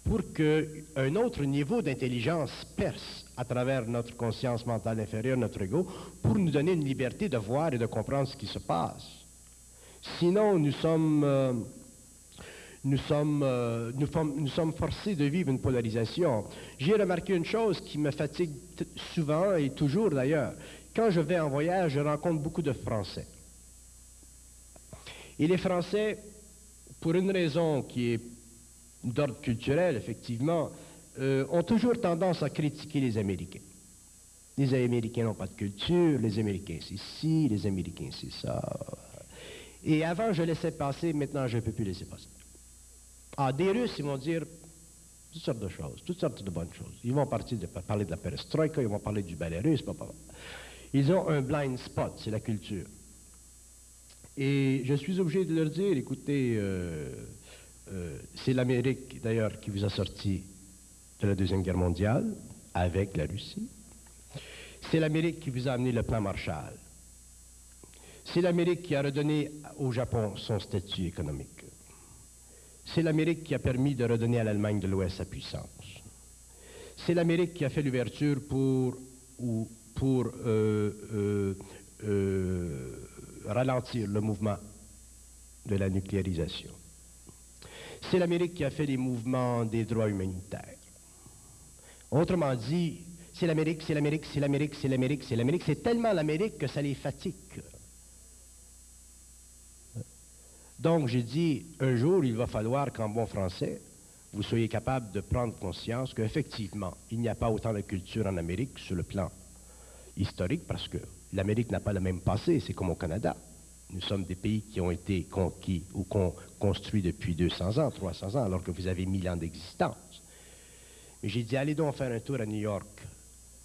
pour qu'un autre niveau d'intelligence perce à travers notre conscience mentale inférieure, notre ego, pour nous donner une liberté de voir et de comprendre ce qui se passe. Sinon, nous sommes, euh, nous sommes, euh, nous, sommes forcés de vivre une polarisation. J'ai remarqué une chose qui me fatigue souvent et toujours d'ailleurs. Quand je vais en voyage, je rencontre beaucoup de Français. Et les Français, pour une raison qui est d'ordre culturel, effectivement, euh, ont toujours tendance à critiquer les Américains. Les Américains n'ont pas de culture, les Américains c'est ci, les Américains c'est ça. Et avant, je laissais passer, maintenant, je ne peux plus laisser passer. Ah, des Russes, ils vont dire toutes sortes de choses, toutes sortes de bonnes choses. Ils vont partir de, parler de la perestroïka, ils vont parler du ballet russe, Ils ont un blind spot, c'est la culture. Et je suis obligé de leur dire, écoutez, euh, euh, c'est l'Amérique, d'ailleurs, qui vous a sorti la Deuxième Guerre mondiale avec la Russie. C'est l'Amérique qui vous a amené le plan Marshall. C'est l'Amérique qui a redonné au Japon son statut économique. C'est l'Amérique qui a permis de redonner à l'Allemagne de l'Ouest sa puissance. C'est l'Amérique qui a fait l'ouverture pour, pour euh, euh, ralentir le mouvement de la nucléarisation. C'est l'Amérique qui a fait les mouvements des droits humanitaires. Autrement dit, c'est l'Amérique, c'est l'Amérique, c'est l'Amérique, c'est l'Amérique, c'est l'Amérique. C'est tellement l'Amérique que ça les fatigue. Donc, j'ai dit, un jour, il va falloir qu'en bon français, vous soyez capable de prendre conscience qu'effectivement, il n'y a pas autant de culture en Amérique sur le plan historique, parce que l'Amérique n'a pas le même passé, c'est comme au Canada. Nous sommes des pays qui ont été conquis ou construits depuis 200 ans, 300 ans, alors que vous avez 1000 ans d'existence. Mais j'ai dit, allez donc faire un tour à New York,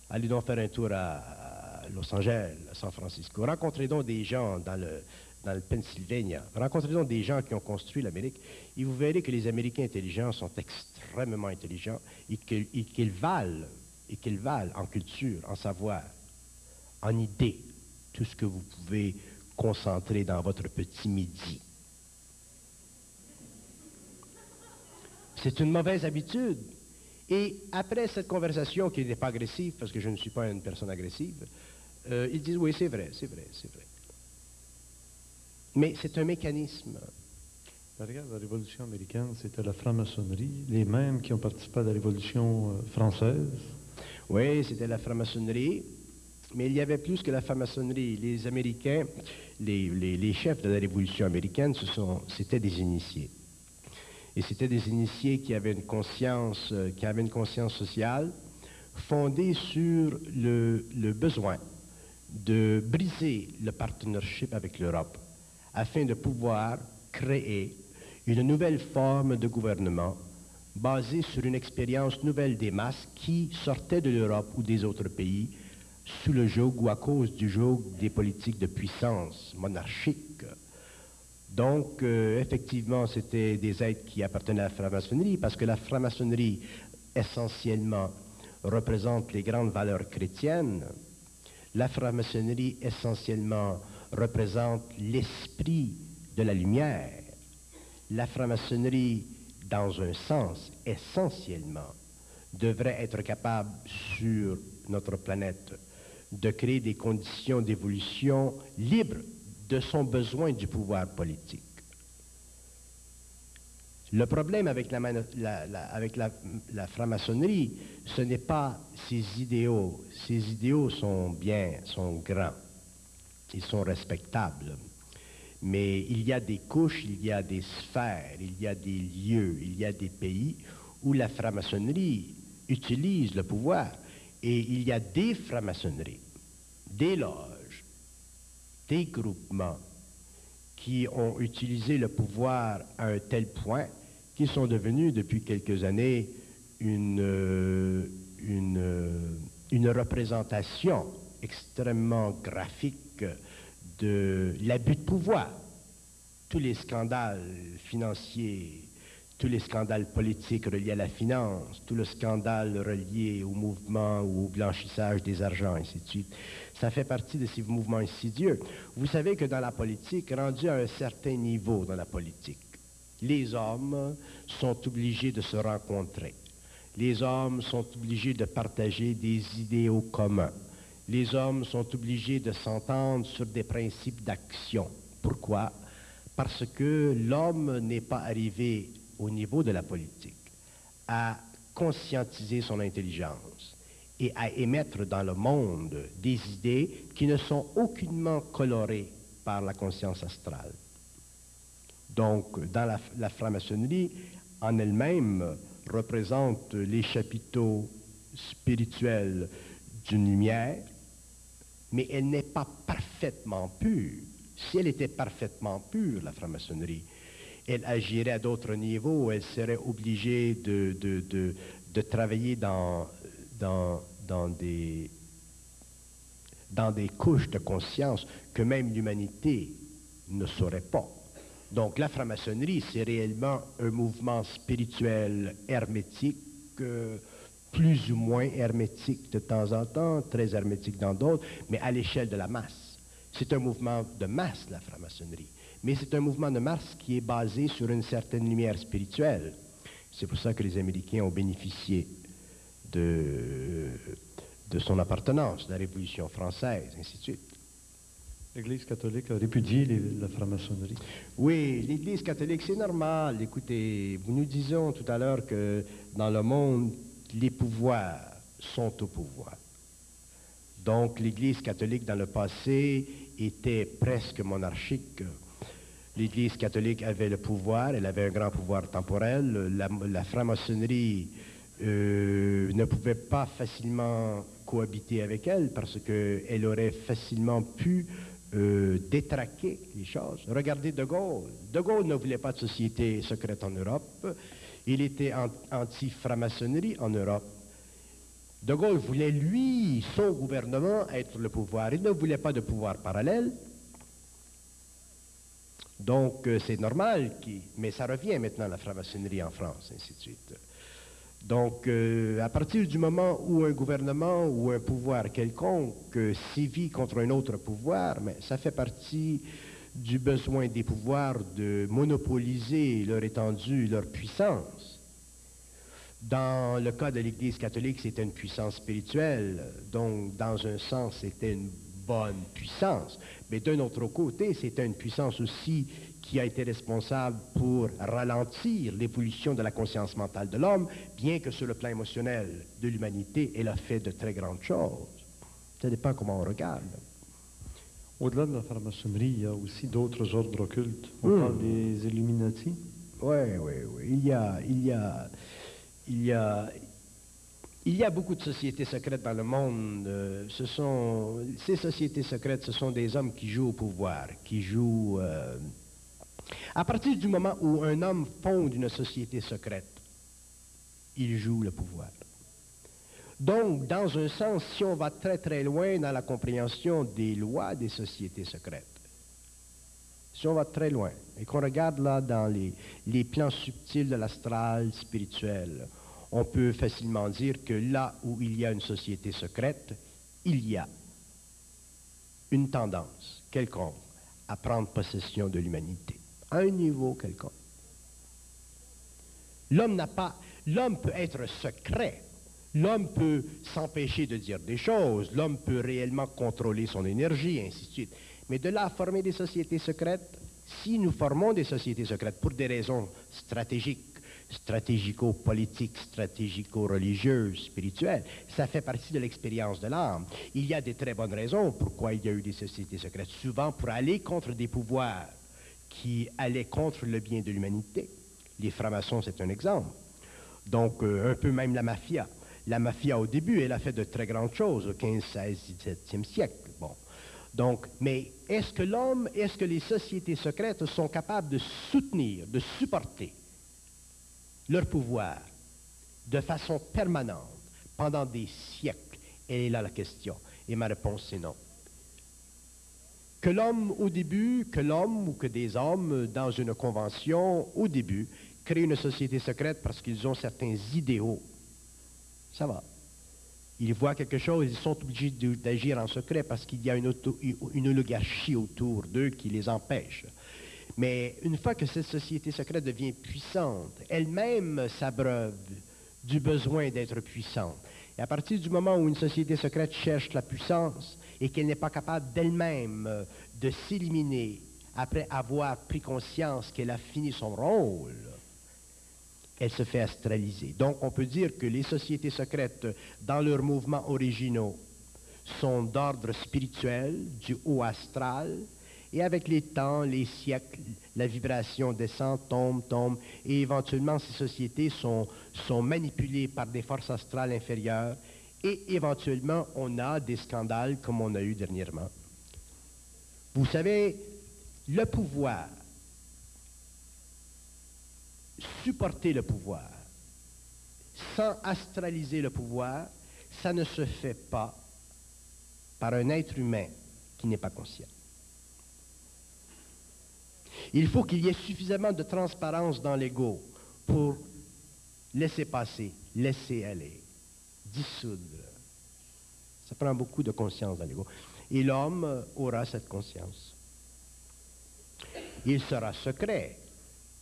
allez donc faire un tour à Los Angeles, à San Francisco. Rencontrez donc des gens dans le, dans le Pennsylvania. Rencontrez donc des gens qui ont construit l'Amérique et vous verrez que les Américains intelligents sont extrêmement intelligents et qu'ils valent, et qu'ils valent en culture, en savoir, en idées, tout ce que vous pouvez concentré dans votre petit midi. C'est une mauvaise habitude. Et après cette conversation qui n'était pas agressive, parce que je ne suis pas une personne agressive, euh, ils disent oui, c'est vrai, c'est vrai, c'est vrai. Mais c'est un mécanisme. Regarde, la Révolution américaine, c'était la franc-maçonnerie, les mêmes qui ont participé à la Révolution euh, française. Oui, c'était la franc-maçonnerie. Mais il y avait plus que la franc-maçonnerie. Les Américains, les, chefs de la Révolution américaine, c'était des initiés. Et c'était des initiés qui avaient une conscience, euh, qui avaient une conscience sociale fondée sur le, besoin de briser le partnership avec l'Europe afin de pouvoir créer une nouvelle forme de gouvernement basée sur une expérience nouvelle des masses qui sortaient de l'Europe ou des autres pays sous le joug ou à cause du joug des politiques de puissance monarchique. Donc, euh, effectivement, c'était des êtres qui appartenaient à la franc-maçonnerie, parce que la franc-maçonnerie, essentiellement, représente les grandes valeurs chrétiennes. La franc-maçonnerie, essentiellement, représente l'esprit de la lumière. La franc-maçonnerie, dans un sens, essentiellement, devrait être capable sur notre planète de créer des conditions d'évolution libres de son besoin du pouvoir politique. Le problème avec la, franc-maçonnerie, ce n'est pas ses idéaux. Ses idéaux sont bien, sont grands, ils sont respectables. Mais il y a des couches, il y a des sphères, il y a des lieux, il y a des pays où la franc-maçonnerie utilise le pouvoir et il y a des francs-maçonneries, des loges, des groupements qui ont utilisé le pouvoir à un tel point qu'ils sont devenus depuis quelques années une, euh, euh, une représentation extrêmement graphique de l'abus de pouvoir. Tous les scandales financiers, tous les scandales politiques reliés à la finance, tout le scandale relié au mouvement ou au blanchissage des argents, ainsi de suite. Ça fait partie de ces mouvements insidieux. Vous savez que dans la politique, rendu à un certain niveau dans la politique, les hommes sont obligés de se rencontrer. Les hommes sont obligés de partager des idéaux communs. Les hommes sont obligés de s'entendre sur des principes d'action. Pourquoi? Parce que l'homme n'est pas arrivé au niveau de la politique à conscientiser son intelligence et à émettre dans le monde des idées qui ne sont aucunement colorées par la conscience astrale. Donc, dans la, franc-maçonnerie, en elle-même, représente les chapiteaux spirituels d'une lumière, mais elle n'est pas parfaitement pure. Si elle était parfaitement pure, la franc-maçonnerie, elle agirait à d'autres niveaux, elle serait obligée de, de, de travailler dans, dans, des couches de conscience que même l'humanité ne saurait pas. Donc la franc-maçonnerie, c'est réellement un mouvement spirituel hermétique, euh, plus ou moins hermétique de temps en temps, très hermétique dans d'autres, mais à l'échelle de la masse. C'est un mouvement de masse, la franc-maçonnerie. Mais c'est un mouvement de masse qui est basé sur une certaine lumière spirituelle. C'est pour ça que les Américains ont bénéficié de, de son appartenance, de la Révolution française, ainsi de suite. L'Église catholique a répudié les- la franc-maçonnerie. Oui, l'Église catholique, c'est normal. Écoutez, vous nous disons tout à l'heure que dans le monde, les pouvoirs sont au pouvoir. Donc, l'Église catholique, dans le passé, était presque monarchique. L'Église catholique avait le pouvoir, elle avait un grand pouvoir temporel. La, la franc-maçonnerie euh, ne pouvait pas facilement cohabiter avec elle parce qu'elle aurait facilement pu euh, détraquer les choses. Regardez De Gaulle. De Gaulle ne voulait pas de société secrète en Europe. Il était an- anti-franc-maçonnerie en Europe. De Gaulle voulait, lui, son gouvernement, être le pouvoir. Il ne voulait pas de pouvoir parallèle. Donc, euh, c'est normal, mais ça revient maintenant, la franc-maçonnerie en France, ainsi de suite. Donc, euh, à partir du moment où un gouvernement ou un pouvoir quelconque euh, sévit contre un autre pouvoir, mais ça fait partie du besoin des pouvoirs de monopoliser leur étendue, leur puissance. Dans le cas de l'Église catholique, c'était une puissance spirituelle, donc dans un sens, c'était une bonne puissance. Mais d'un autre côté, c'était une puissance aussi qui a été responsable pour ralentir l'évolution de la conscience mentale de l'homme, bien que sur le plan émotionnel de l'humanité, elle a fait de très grandes choses. Ça dépend comment on regarde. Au-delà de la franc-maçonnerie, il y a aussi d'autres ordres occultes. On Hmm. parle des Illuminati. Oui, oui, oui. Il y a, il y a, il y a, il y a beaucoup de sociétés secrètes dans le monde. Euh, Ce sont, ces sociétés secrètes, ce sont des hommes qui jouent au pouvoir, qui jouent. euh, à partir du moment où un homme fonde une société secrète, il joue le pouvoir. Donc, dans un sens, si on va très très loin dans la compréhension des lois des sociétés secrètes, si on va très loin et qu'on regarde là dans les, plans subtils de l'astral spirituel, on peut facilement dire que là où il y a une société secrète, il y a une tendance quelconque à prendre possession de l'humanité, un niveau quelconque. L'homme n'a pas, l'homme peut être secret, l'homme peut s'empêcher de dire des choses, l'homme peut réellement contrôler son énergie, ainsi de suite. Mais de là à former des sociétés secrètes, si nous formons des sociétés secrètes pour des raisons stratégiques, stratégico-politiques, stratégico-religieuses, spirituelles, ça fait partie de l'expérience de l'âme. Il y a des très bonnes raisons pourquoi il y a eu des sociétés secrètes, souvent pour aller contre des pouvoirs qui allaient contre le bien de l'humanité. Les francs-maçons, c'est un exemple. Donc, euh, un peu même la mafia. La mafia, au début, elle a fait de très grandes choses au 15, 16, 17e siècle. Bon. Donc, mais est-ce que l'homme, est-ce que les sociétés secrètes sont capables de soutenir, de supporter leur pouvoir de façon permanente pendant des siècles? Et là la question. Et ma réponse, c'est non. Que l'homme au début, que l'homme ou que des hommes dans une convention au début créent une société secrète parce qu'ils ont certains idéaux, ça va. Ils voient quelque chose, ils sont obligés d'agir en secret parce qu'il y a une, oligarchie autour d'eux qui les empêche. Mais une fois que cette société secrète devient puissante, elle-même s'abreuve du besoin d'être puissante. Et à partir du moment où une société secrète cherche la puissance et qu'elle n'est pas capable d'elle-même de s'éliminer après avoir pris conscience qu'elle a fini son rôle, elle se fait astraliser. Donc on peut dire que les sociétés secrètes, dans leurs mouvements originaux, sont d'ordre spirituel, du haut astral, et avec les temps, les siècles, la vibration descend, tombe, tombe, et éventuellement ces sociétés sont, sont manipulées par des forces astrales inférieures, et éventuellement on a des scandales comme on a eu dernièrement. Vous savez, le pouvoir supporter le pouvoir sans astraliser le pouvoir, ça ne se fait pas par un être humain qui n'est pas conscient. Il faut qu'il y ait suffisamment de transparence dans l'ego pour laisser passer, laisser aller, dissoudre. Ça prend beaucoup de conscience dans l'ego. Et l'homme aura cette conscience. Il sera secret,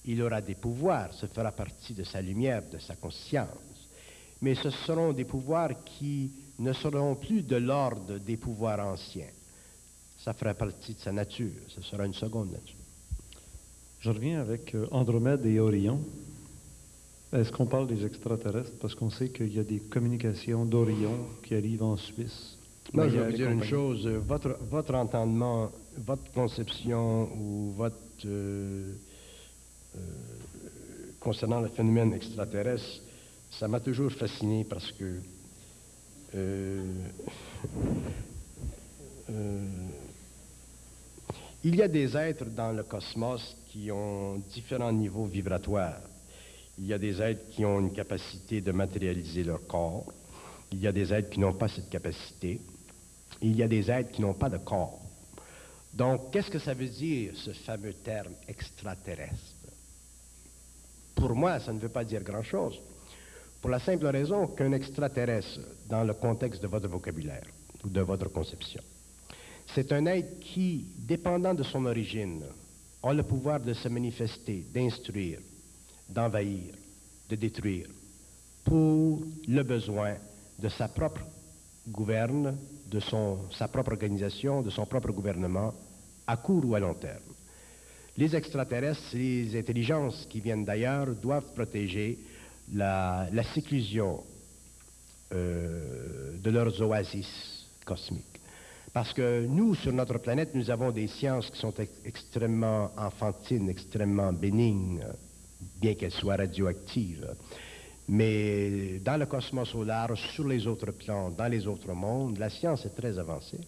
il aura des pouvoirs, ce fera partie de sa lumière, de sa conscience. Mais ce seront des pouvoirs qui ne seront plus de l'ordre des pouvoirs anciens. Ça fera partie de sa nature, ce sera une seconde nature. Je reviens avec euh, Andromède et Orion. Est-ce qu'on parle des extraterrestres? Parce qu'on sait qu'il y a des communications d'Orion qui arrivent en Suisse. Moi, je vais vous dire une chose. Votre, votre entendement, votre conception ou votre... Euh, euh, concernant le phénomène extraterrestre, ça m'a toujours fasciné parce que euh, euh, il y a des êtres dans le cosmos qui ont différents niveaux vibratoires. Il y a des êtres qui ont une capacité de matérialiser leur corps. Il y a des êtres qui n'ont pas cette capacité. Il y a des êtres qui n'ont pas de corps. Donc, qu'est-ce que ça veut dire, ce fameux terme extraterrestre? Pour moi, ça ne veut pas dire grand-chose. Pour la simple raison qu'un extraterrestre, dans le contexte de votre vocabulaire ou de votre conception, c'est un être qui, dépendant de son origine, a le pouvoir de se manifester, d'instruire, d'envahir, de détruire, pour le besoin de sa propre gouverne, de son, sa propre organisation, de son propre gouvernement, à court ou à long terme. Les extraterrestres, les intelligences qui viennent d'ailleurs, doivent protéger la, séclusion euh, de leurs oasis cosmiques. Parce que nous, sur notre planète, nous avons des sciences qui sont extrêmement enfantines, extrêmement bénignes, bien qu'elles soient radioactives. Mais dans le cosmos large, sur les autres plans, dans les autres mondes, la science est très avancée.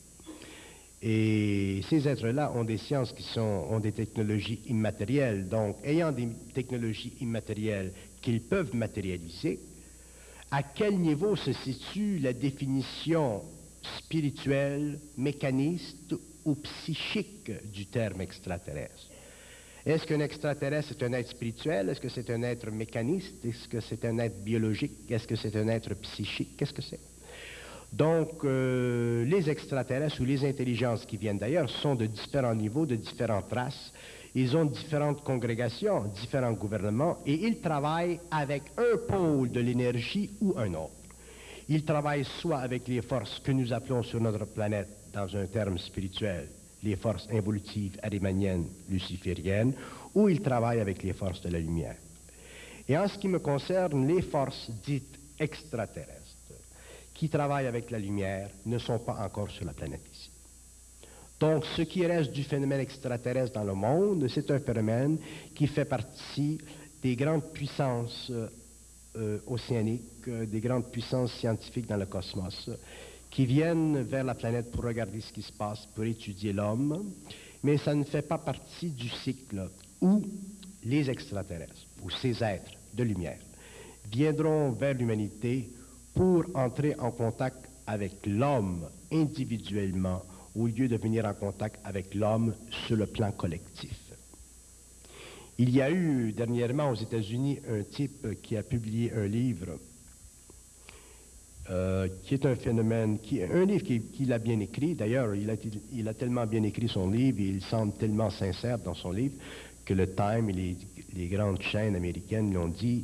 Et ces êtres-là ont des sciences qui sont, ont des technologies immatérielles. Donc, ayant des technologies immatérielles qu'ils peuvent matérialiser, à quel niveau se situe la définition spirituelle, mécaniste ou psychique du terme extraterrestre? Est-ce qu'un extraterrestre est un être spirituel? Est-ce que c'est un être mécaniste? Est-ce que c'est un être biologique? Est-ce que c'est un être psychique? Qu'est-ce que c'est? Donc, euh, les extraterrestres ou les intelligences qui viennent d'ailleurs sont de différents niveaux, de différentes races. Ils ont différentes congrégations, différents gouvernements, et ils travaillent avec un pôle de l'énergie ou un autre. Ils travaillent soit avec les forces que nous appelons sur notre planète, dans un terme spirituel, les forces involutives arimaniennes, lucifériennes, ou ils travaillent avec les forces de la lumière. Et en ce qui me concerne, les forces dites extraterrestres, qui travaillent avec la lumière ne sont pas encore sur la planète ici. Donc, ce qui reste du phénomène extraterrestre dans le monde, c'est un phénomène qui fait partie des grandes puissances euh, océaniques, euh, des grandes puissances scientifiques dans le cosmos, qui viennent vers la planète pour regarder ce qui se passe, pour étudier l'homme, mais ça ne fait pas partie du cycle où les extraterrestres, ou ces êtres de lumière, viendront vers l'humanité pour entrer en contact avec l'homme individuellement au lieu de venir en contact avec l'homme sur le plan collectif. Il y a eu dernièrement aux États-Unis un type qui a publié un livre euh, qui est un phénomène, un livre qu'il a bien écrit. D'ailleurs, il a, tellement bien écrit son livre et il semble tellement sincère dans son livre que le Time et les, grandes chaînes américaines lui ont dit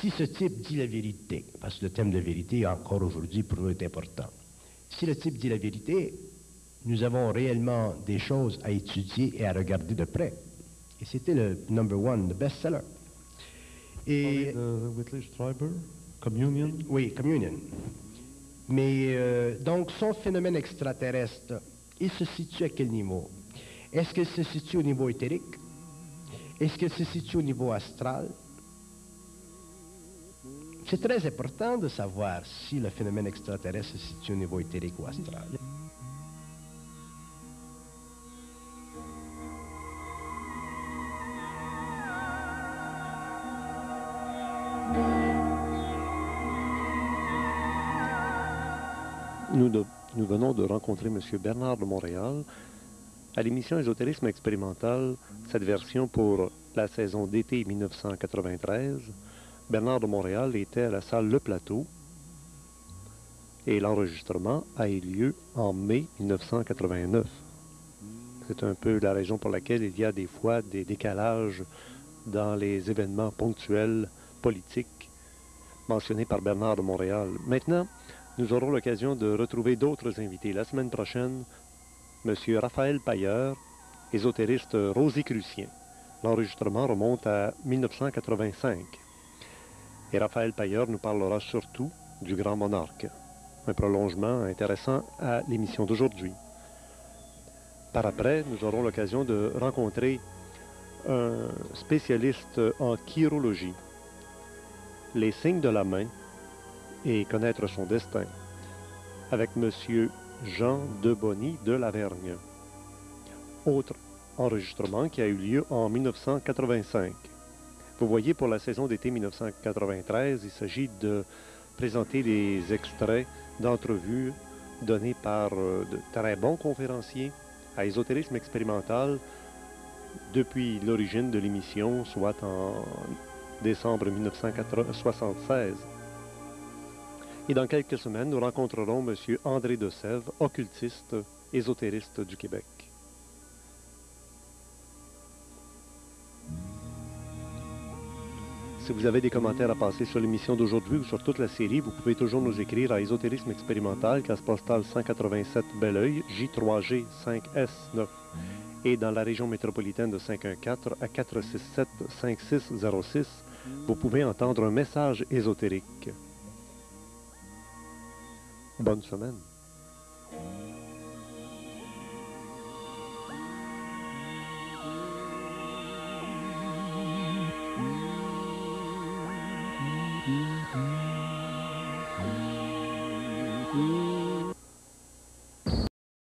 si ce type dit la vérité, parce que le thème de vérité, encore aujourd'hui, pour nous est important, si le type dit la vérité, nous avons réellement des choses à étudier et à regarder de près. Et c'était le number one, le best-seller. Et... Communion? Oui, Communion. Mais euh, donc, son phénomène extraterrestre, il se situe à quel niveau? Est-ce qu'il se situe au niveau éthérique? Est-ce qu'il se situe au niveau astral? C'est très important de savoir si le phénomène extraterrestre se situe au niveau éthérique ou astral. Nous, venons de rencontrer M. Bernard de Montréal à l'émission Ésotérisme expérimental, cette version pour la saison d'été 1993. Bernard de Montréal était à la salle Le Plateau et l'enregistrement a eu lieu en mai 1989. C'est un peu la raison pour laquelle il y a des fois des décalages dans les événements ponctuels politiques mentionnés par Bernard de Montréal. Maintenant, nous aurons l'occasion de retrouver d'autres invités. La semaine prochaine, M. Raphaël Pailleur, ésotériste rosicrucien. L'enregistrement remonte à 1985 et Raphaël Pailleur nous parlera surtout du Grand Monarque, un prolongement intéressant à l'émission d'aujourd'hui. Par après, nous aurons l'occasion de rencontrer un spécialiste en chirologie, les signes de la main et connaître son destin, avec M. Jean Debonny de Lavergne. Autre enregistrement qui a eu lieu en 1985. Vous voyez, pour la saison d'été 1993, il s'agit de présenter des extraits d'entrevues données par euh, de très bons conférenciers à ésotérisme expérimental depuis l'origine de l'émission, soit en décembre 1976. Et dans quelques semaines, nous rencontrerons M. André de Sèvres, occultiste, ésotériste du Québec. Si vous avez des commentaires à passer sur l'émission d'aujourd'hui ou sur toute la série, vous pouvez toujours nous écrire à Ésotérisme Expérimental, casse postale 187 Belleuil, J3G 5S9 et dans la région métropolitaine de 514 à 467 5606, vous pouvez entendre un message ésotérique. Bonne semaine.